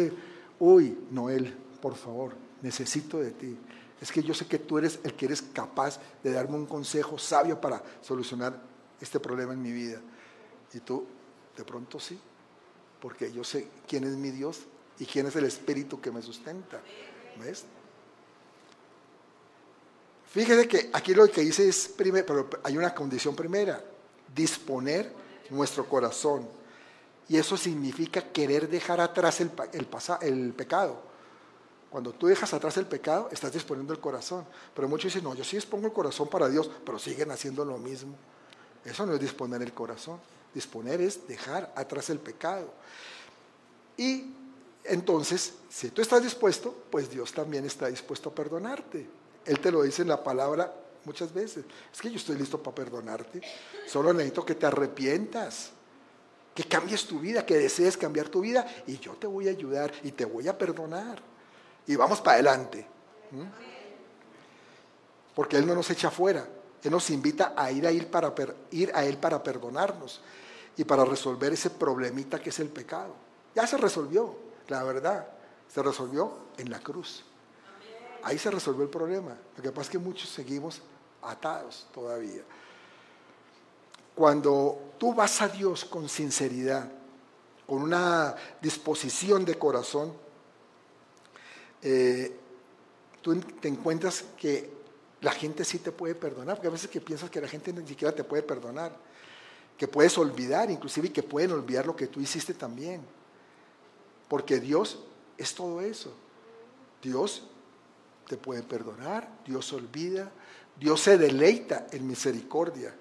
uy, Noel, por favor, necesito de ti. Es que yo sé que tú eres el que eres capaz de darme un consejo sabio para solucionar este problema en mi vida. Y tú, de pronto sí, porque yo sé quién es mi Dios y quién es el Espíritu que me sustenta. ¿Ves? Fíjese que aquí lo que dice es, pero hay una condición primera, disponer nuestro corazón y eso significa querer dejar atrás el, el, pecado. Cuando tú dejas atrás el pecado, estás disponiendo el corazón. Pero muchos dicen, no, yo sí dispongo el corazón para Dios, pero siguen haciendo lo mismo. Eso no es disponer el corazón. Disponer es dejar atrás el pecado. Y entonces, si tú estás dispuesto, pues Dios también está dispuesto a perdonarte. Él te lo dice en la palabra muchas veces. Es que yo estoy listo para perdonarte. Solo necesito que te arrepientas que cambies tu vida, que desees cambiar tu vida y yo te voy a ayudar y te voy a perdonar. Y vamos para adelante. Porque Él no nos echa fuera, Él nos invita a ir a, para ir a Él para perdonarnos y para resolver ese problemita que es el pecado. Ya se resolvió, la verdad, se resolvió en la cruz. Ahí se resolvió el problema. Lo que pasa es que muchos seguimos atados todavía. Cuando tú vas a Dios con sinceridad, con una disposición de corazón, eh, tú te encuentras que la gente sí te puede perdonar, porque a veces que piensas que la gente ni siquiera te puede perdonar, que puedes olvidar, inclusive y que pueden olvidar lo que tú hiciste también, porque Dios es todo eso. Dios te puede perdonar, Dios olvida, Dios se deleita en misericordia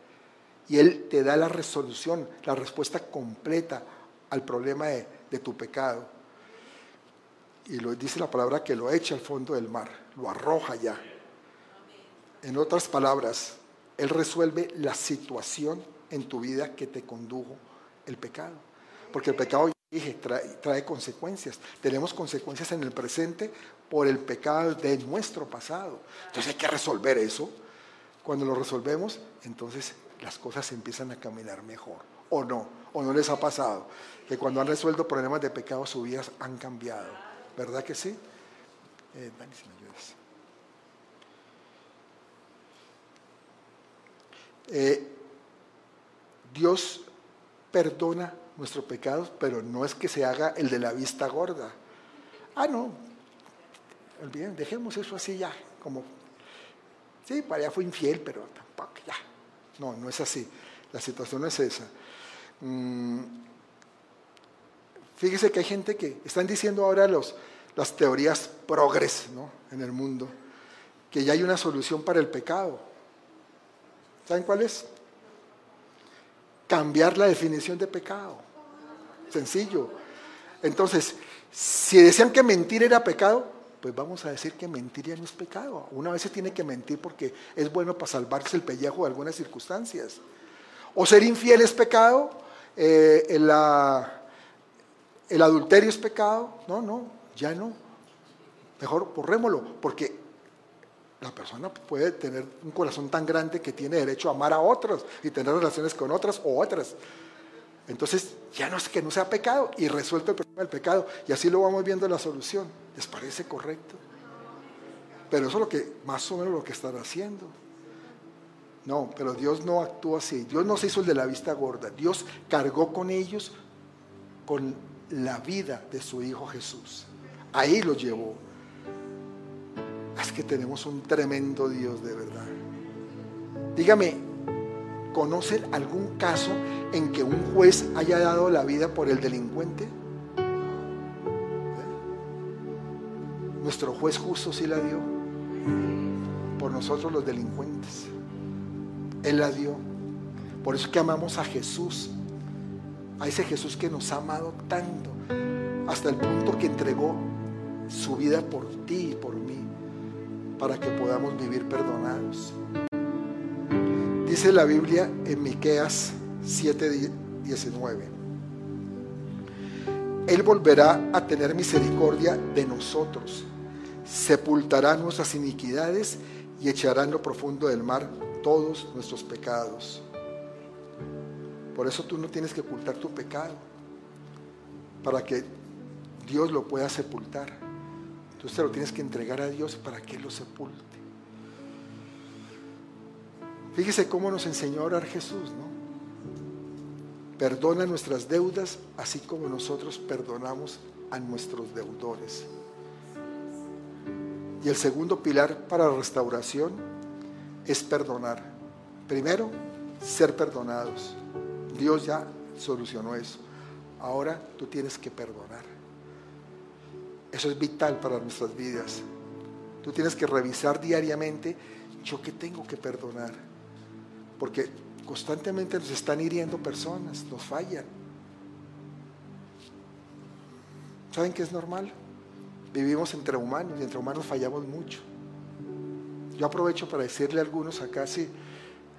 y Él te da la resolución, la respuesta completa al problema de, tu pecado. Y lo dice la palabra que lo echa al fondo del mar, lo arroja ya. En otras palabras, Él resuelve la situación en tu vida que te condujo el pecado. Porque el pecado, dije, trae, trae, consecuencias. Tenemos consecuencias en el presente por el pecado de nuestro pasado. Entonces hay que resolver eso. Cuando lo resolvemos, entonces las cosas empiezan a caminar mejor. ¿O no? ¿O no les ha pasado? Que cuando han resuelto problemas de pecado, sus vidas han cambiado. ¿Verdad que sí? Eh, Dani, si me ayudas. Eh, Dios perdona nuestros pecados, pero no es que se haga el de la vista gorda. Ah, no. Olviden, dejemos eso así ya, como, sí, para allá fue infiel, pero no, no es así. La situación no es esa. Mm, fíjese que hay gente que están diciendo ahora los, las teorías progres en el mundo, que ya hay una solución para el pecado. ¿Saben cuál es? Cambiar la definición de pecado. Sencillo. Entonces, si decían que mentir era pecado, pues vamos a decir que mentir ya no es pecado. Una vez se tiene que mentir porque es bueno para salvarse el pellejo de algunas circunstancias. O ser infiel es pecado, eh, el, el adulterio es pecado. No, no, ya no. Mejor borrémoslo, porque la persona puede tener un corazón tan grande que tiene derecho a amar a otros y tener relaciones con otras o otras. Entonces, ya no es que no sea pecado y resuelto el problema del pecado. Y así lo vamos viendo la solución. ¿Les parece correcto? Pero eso es lo que, más o menos lo que están haciendo. No, pero Dios no actuó así. Dios no se hizo el de la vista gorda. Dios cargó con ellos con la vida de su Hijo Jesús. Ahí lo llevó. Es que tenemos un tremendo Dios de verdad. Dígame, ¿Conocen algún caso en que un juez haya dado la vida por el delincuente? Nuestro juez justo sí la dio. por nosotros los delincuentes. Él la dio. Por eso que amamos a Jesús, a ese Jesús que nos ha amado tanto, hasta el punto que entregó su vida por ti y por mí, para que podamos vivir perdonados. Dice la Biblia en Miqueas 7:19. Él volverá a tener misericordia de nosotros, sepultará nuestras iniquidades y echará en lo profundo del mar todos nuestros pecados. Por eso tú no tienes que ocultar tu pecado, para que Dios lo pueda sepultar. Tú te lo tienes que entregar a Dios para que lo sepulte. Fíjese cómo nos enseñó a orar Jesús, ¿no? Perdona nuestras deudas así como nosotros perdonamos a nuestros deudores. Y el segundo pilar para la restauración es perdonar. Primero, ser perdonados. Dios ya solucionó eso. Ahora tú tienes que perdonar. Eso es vital para nuestras vidas. Tú tienes que revisar diariamente, yo que tengo que perdonar. Porque constantemente nos están hiriendo personas, nos fallan. ¿Saben qué es normal? Vivimos entre humanos y entre humanos fallamos mucho. Yo aprovecho para decirle a algunos acá si,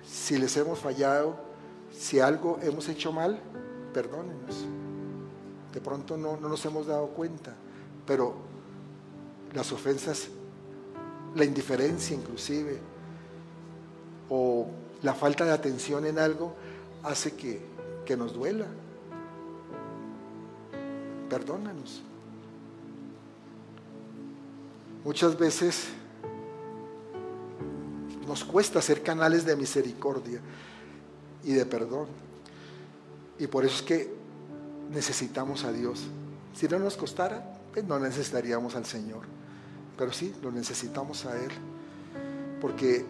si les hemos fallado, si algo hemos hecho mal, perdónenos. De pronto no, no nos hemos dado cuenta, pero las ofensas, la indiferencia inclusive, o la falta de atención en algo, hace que, que nos duela. Perdónanos. Muchas veces nos cuesta ser canales de misericordia y de perdón. Y por eso es que necesitamos a Dios. Si no nos costara, pues no necesitaríamos al Señor. Pero sí, lo necesitamos a Él. Porque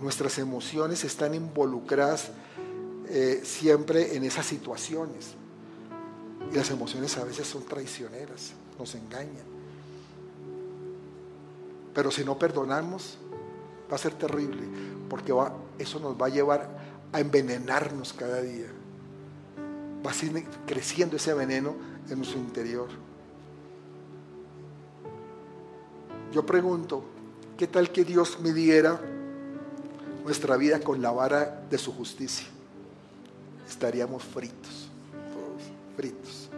nuestras emociones están involucradas eh, siempre en esas situaciones. Y las emociones a veces son traicioneras, nos engañan. Pero si no perdonamos, va a ser terrible, porque eso nos va a llevar a envenenarnos cada día. Va a seguir creciendo ese veneno en nuestro interior. Yo pregunto, ¿qué tal que Dios midiera nuestra vida con la vara de su justicia? Estaríamos fritos, todos fritos.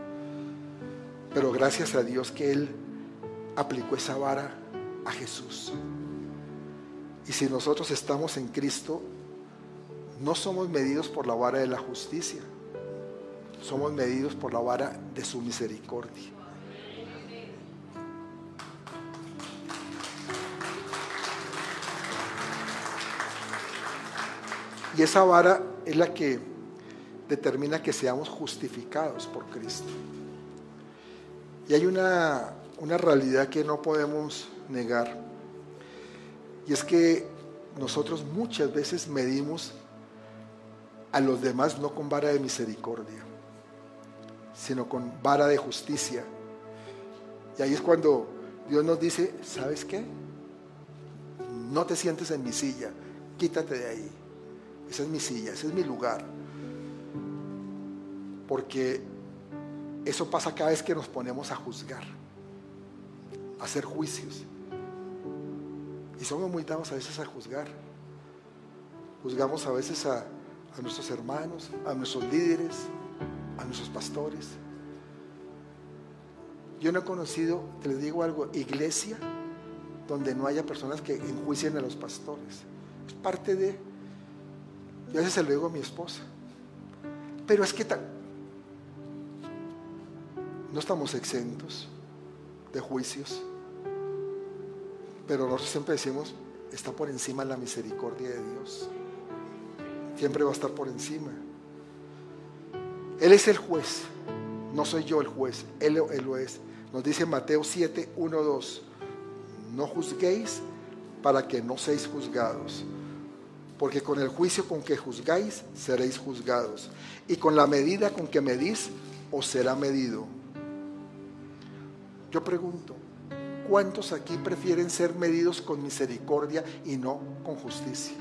Pero gracias a Dios que Él aplicó esa vara a Jesús. Y si nosotros estamos en Cristo, no somos medidos por la vara de la justicia, somos medidos por la vara de su misericordia. Y esa vara es la que determina que seamos justificados por Cristo. Y hay una, una realidad que no podemos negar. Y es que nosotros muchas veces medimos a los demás no con vara de misericordia, sino con vara de justicia. Y ahí es cuando Dios nos dice, ¿sabes qué? No te sientes en mi silla, quítate de ahí. Esa es mi silla, ese es mi lugar. Porque eso pasa cada vez que nos ponemos a juzgar, a hacer juicios. Y somos muy dados a veces a juzgar. Juzgamos a veces a, nuestros hermanos, a nuestros líderes, a nuestros pastores. Yo no he conocido, te les digo algo, iglesia donde no haya personas que enjuicien a los pastores. Es parte de... Yo a veces se digo a mi esposa. Pero es que no estamos exentos de juicios. Pero nosotros siempre decimos, está por encima la misericordia de Dios. Siempre va a estar por encima. Él es el juez, no soy yo el juez, Él, lo es. Nos dice Mateo 7, 1, 2, no juzguéis para que no seáis juzgados, porque con el juicio con que juzgáis seréis juzgados, y con la medida con que medís os será medido. Yo pregunto, ¿cuántos aquí prefieren ser medidos con misericordia y no con justicia?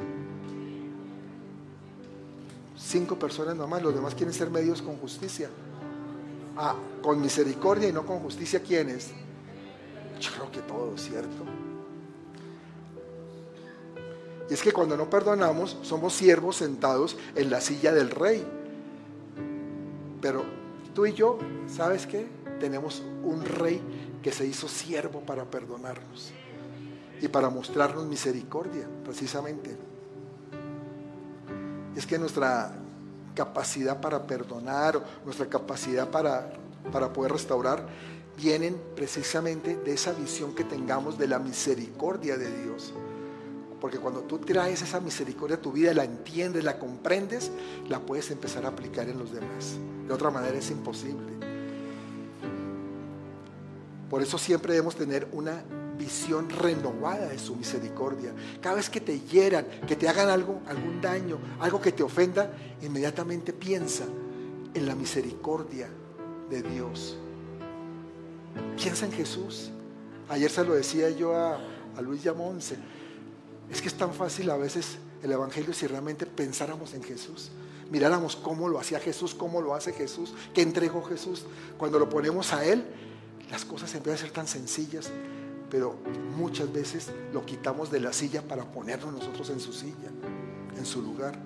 Cinco personas nomás, los demás quieren ser medidos con justicia. Ah, con misericordia y no con justicia, ¿quiénes? Yo creo que todos, ¿cierto? Y es que cuando no perdonamos, somos siervos sentados en la silla del rey. Pero tú y yo, ¿sabes qué? Tenemos un rey que se hizo siervo para perdonarnos y para mostrarnos misericordia, precisamente. Es que nuestra capacidad para perdonar, nuestra capacidad para, para poder restaurar, vienen precisamente de esa visión que tengamos de la misericordia de Dios. Porque cuando tú traes esa misericordia a tu vida, la entiendes, la comprendes, la puedes empezar a aplicar en los demás. De otra manera es imposible. Por eso siempre debemos tener una visión renovada de su misericordia. Cada vez que te hieran, que te hagan algo, algún daño, algo que te ofenda, inmediatamente piensa en la misericordia de Dios. Piensa en Jesús. Ayer se lo decía yo a, Luis Yamonce es que es tan fácil a veces el Evangelio si realmente pensáramos en Jesús. Miráramos cómo lo hacía Jesús, cómo lo hace Jesús, qué entregó Jesús. Cuando lo ponemos a Él, las cosas empiezan a ser tan sencillas, pero muchas veces lo quitamos de la silla para ponernos nosotros en su silla, en su lugar.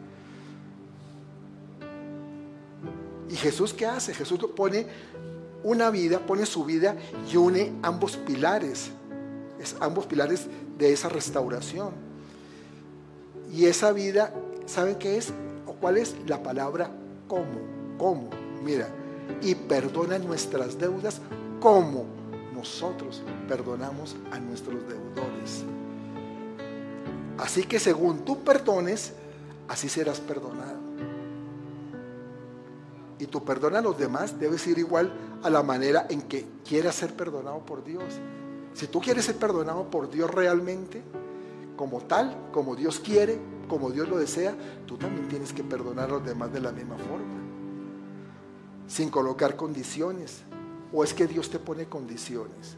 ¿Y Jesús qué hace? Jesús pone una vida, pone su vida y une ambos pilares, es ambos pilares de esa restauración. Y esa vida, ¿saben qué es? ¿O cuál es? La palabra como. ¿Cómo? Mira, y perdona nuestras deudas como nosotros perdonamos a nuestros deudores. Así que según tú perdones, así serás perdonado. Y tu perdón a los demás debe ser igual a la manera en que quieras ser perdonado por Dios. Si tú quieres ser perdonado por Dios realmente, como tal, como Dios quiere, como Dios lo desea, tú también tienes que perdonar a los demás de la misma forma, sin colocar condiciones. ¿O es que Dios te pone condiciones?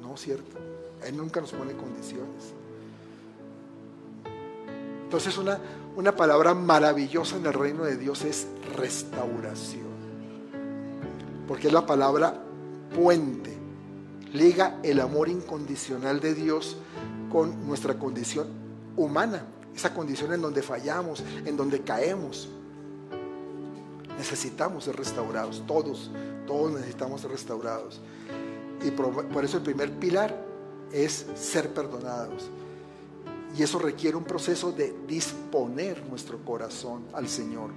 No, cierto. Él nunca nos pone condiciones. Entonces una, una palabra maravillosa en el reino de Dios es restauración. Porque es la palabra puente. Liga el amor incondicional de Dios con nuestra condición humana, esa condición en donde fallamos, en donde caemos. Necesitamos ser restaurados, todos, todos necesitamos ser restaurados. Y por, eso el primer pilar es ser perdonados. Y eso requiere un proceso de disponer nuestro corazón al Señor.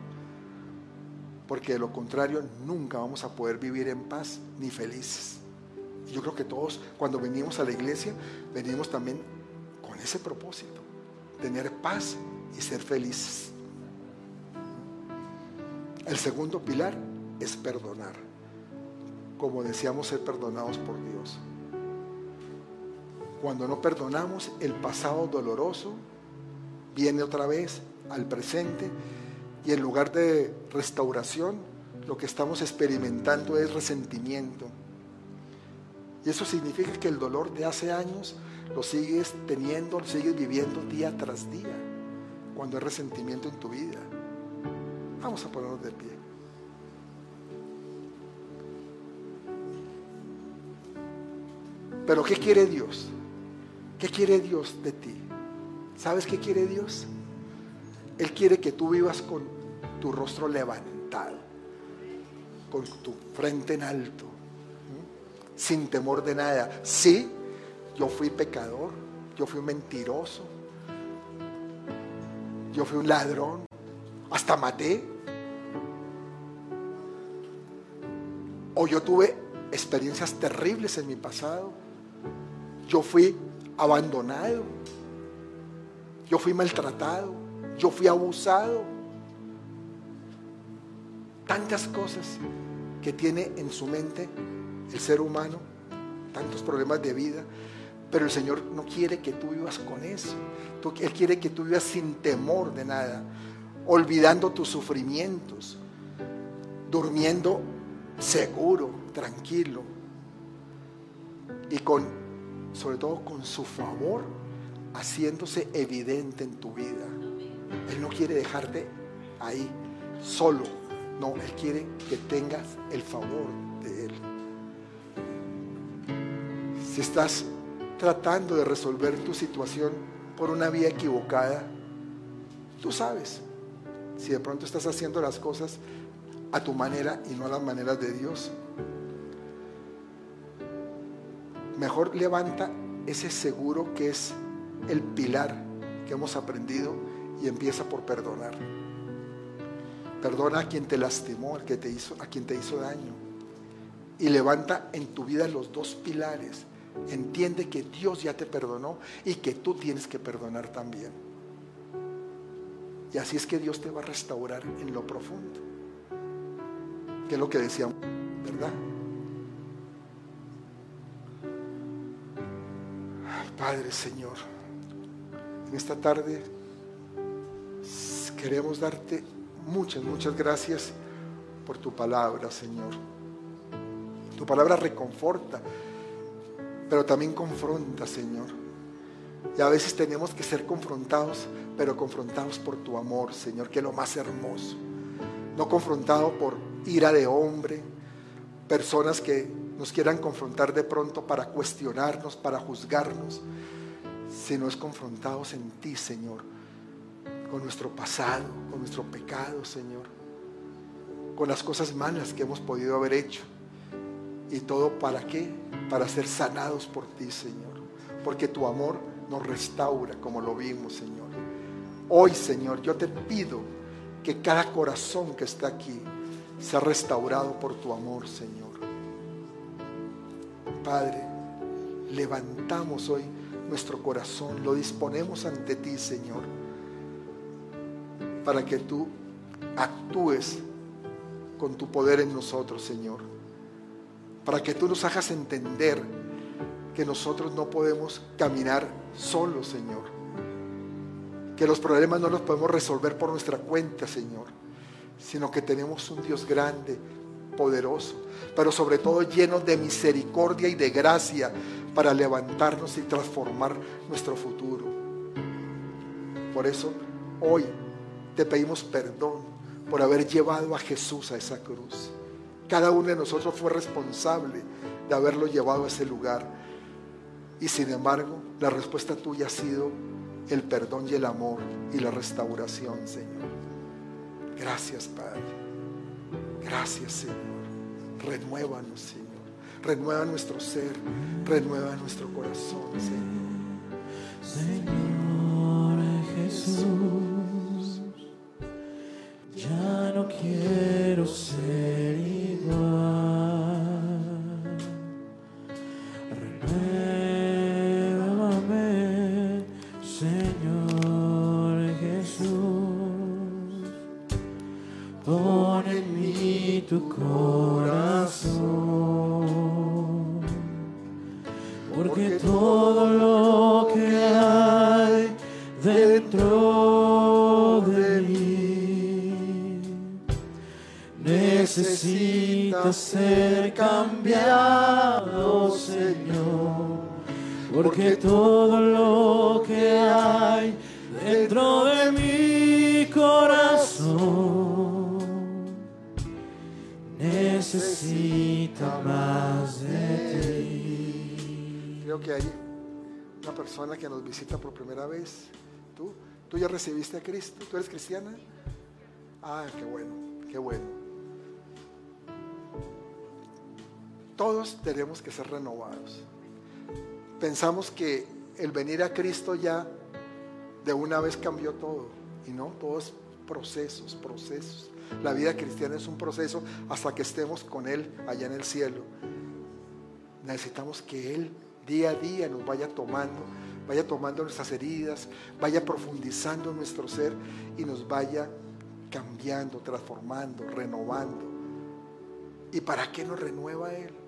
Porque de lo contrario nunca vamos a poder vivir en paz ni felices. Yo creo que todos cuando venimos a la iglesia venimos también ese propósito, tener paz y ser felices. El segundo pilar es perdonar, como deseamos ser perdonados por Dios. Cuando no perdonamos, el pasado doloroso viene otra vez al presente y en lugar de restauración, lo que estamos experimentando es resentimiento. Y eso significa que el dolor de hace años lo sigues teniendo, lo sigues viviendo día tras día, cuando hay resentimiento en tu vida. Vamos a ponernos de pie. Pero ¿qué quiere Dios? ¿Qué quiere Dios de ti? ¿Sabes qué quiere Dios? Él quiere que tú vivas con tu rostro levantado, con tu frente en alto, sin temor de nada. Sí, yo fui pecador, yo fui un mentiroso, yo fui un ladrón, hasta maté. O yo tuve experiencias terribles en mi pasado. Yo fui abandonado. Yo fui maltratado. Yo fui abusado. Tantas cosas que tiene en su mente el ser humano, tantos problemas de vida. Pero el Señor no quiere que tú vivas con eso. Él quiere que tú vivas sin temor de nada, olvidando tus sufrimientos, durmiendo seguro, tranquilo y con sobre todo con su favor, haciéndose evidente en tu vida. Él no quiere dejarte ahí, solo. No, Él quiere que tengas el favor de Él. Si estás tratando de resolver tu situación por una vía equivocada, tú sabes si de pronto estás haciendo las cosas a tu manera y no a las maneras de Dios. Mejor levanta ese seguro que es el pilar que hemos aprendido y empieza por perdonar. Perdona a quien te lastimó, a quien te hizo, a quien te hizo daño. Y levanta en tu vida los dos pilares. Entiende que Dios ya te perdonó y que tú tienes que perdonar también. Y así es que Dios te va a restaurar en lo profundo. Que es lo que decíamos, ¿verdad? Padre Señor, en esta tarde queremos darte muchas, muchas gracias por tu palabra, Señor. Tu palabra reconforta, pero también confronta, Señor. Y a veces tenemos que ser confrontados, pero confrontados por tu amor, Señor, que es lo más hermoso. No confrontado por ira de hombre, personas que nos quieran confrontar de pronto para cuestionarnos, para juzgarnos, sino es confrontados en ti, Señor, con nuestro pasado, con nuestro pecado, Señor, con las cosas malas que hemos podido haber hecho. ¿Y todo para qué? Para ser sanados por ti, Señor. Porque tu amor nos restaura, como lo vimos, Señor. Hoy, Señor, yo te pido que cada corazón que está aquí sea restaurado por tu amor, Señor. Padre, levantamos hoy nuestro corazón, lo disponemos ante ti, Señor para que tú actúes con tu poder en nosotros, Señor. Para que tú nos hagas entender que nosotros no podemos caminar solos, Señor. Que los problemas no los podemos resolver por nuestra cuenta, Señor. Sino que tenemos un Dios grande, poderoso, pero sobre todo lleno de misericordia y de gracia para levantarnos y transformar nuestro futuro. Por eso, hoy te pedimos perdón por haber llevado a Jesús a esa cruz. Cada uno de nosotros fue responsable de haberlo llevado a ese lugar. Y sin embargo, la respuesta tuya ha sido el perdón y el amor y la restauración, Señor. Gracias, Padre. Gracias, Señor. Renuévanos, Señor. Renueva nuestro ser. Renueva nuestro corazón, Señor. Señor Jesús ya no quiero ser porque todo lo que hay dentro de mi corazón necesita más de ti. Creo que hay una persona que nos visita por primera vez. ¿Tú? ¿Tú ya recibiste a Cristo? ¿Tú eres cristiana? Ah, qué bueno, qué bueno. Todos tenemos que ser renovados. Pensamos que el venir a Cristo ya de una vez cambió todo. Y no, todos procesos, procesos. La vida cristiana es un proceso hasta que estemos con Él allá en el cielo. Necesitamos que Él día a día nos vaya tomando, vaya tomando nuestras heridas, vaya profundizando nuestro ser y nos vaya cambiando, transformando, renovando. ¿Y para qué nos renueva Él?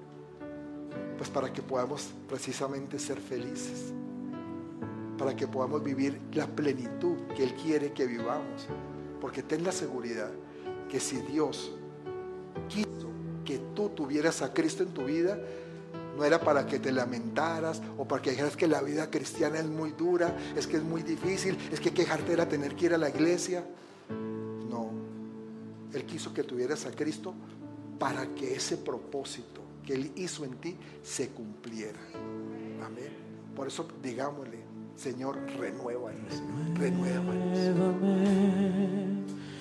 Pues para que podamos precisamente ser felices, para que podamos vivir la plenitud que Él quiere que vivamos. Porque ten la seguridad que si Dios quiso que tú tuvieras a Cristo en tu vida, no era para que te lamentaras o para que dijeras que la vida cristiana es muy dura, es que es muy difícil, es que quejarte era tener que ir a la iglesia. No, Él quiso que tuvieras a Cristo para que ese propósito que Él hizo en ti se cumpliera. Amén. Por eso digámosle, Señor, renuévanos, renuévanos.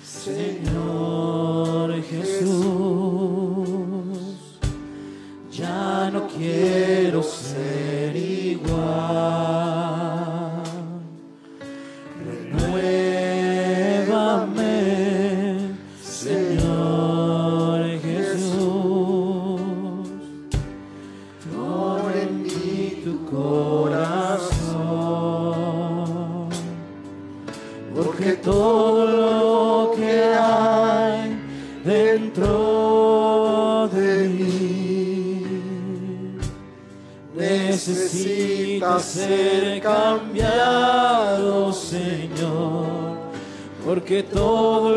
Señor Jesús ya no quiero ser igual. Ser cambiado, Señor, porque todo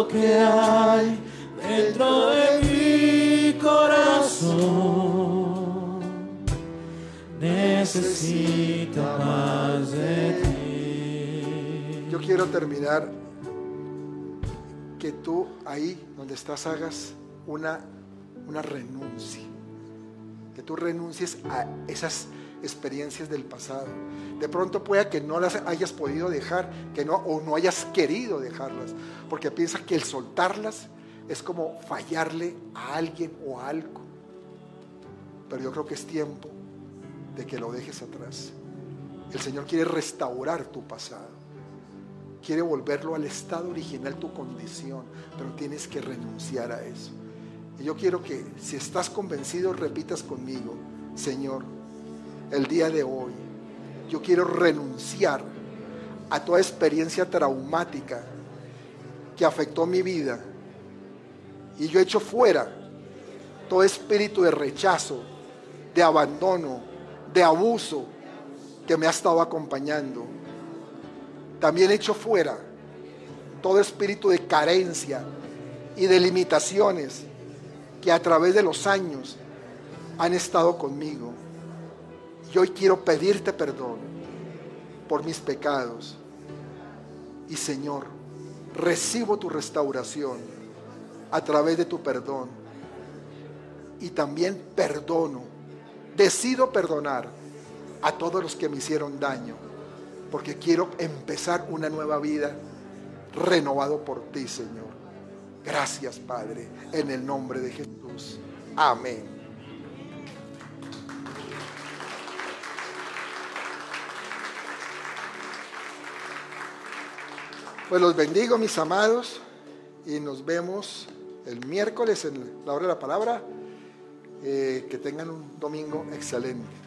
lo que hay dentro de mi corazón necesita más de ti. Yo quiero terminar que tú ahí donde estás hagas una, una renuncia. Que tú renuncies a esas experiencias del pasado. De pronto pueda que no las hayas podido dejar, que no o no hayas querido dejarlas, porque piensas que el soltarlas es como fallarle a alguien o a algo. Pero yo creo que es tiempo de que lo dejes atrás. El Señor quiere restaurar tu pasado. Quiere volverlo al estado original, tu condición, pero tienes que renunciar a eso. Y yo quiero que si estás convencido, repitas conmigo, Señor, el día de hoy, yo quiero renunciar a toda experiencia traumática que afectó mi vida. Y yo echo fuera todo espíritu de rechazo, de abandono, de abuso que me ha estado acompañando. También echo fuera todo espíritu de carencia y de limitaciones que a través de los años han estado conmigo. Y hoy quiero pedirte perdón por mis pecados. Y Señor, recibo tu restauración a través de tu perdón. Y también perdono, decido perdonar a todos los que me hicieron daño, porque quiero empezar una nueva vida renovado por ti, Señor. Gracias, Padre, en el nombre de Jesús. Amén. Pues los bendigo, mis amados, y nos vemos el miércoles en la hora de la palabra. Eh, que tengan un domingo excelente.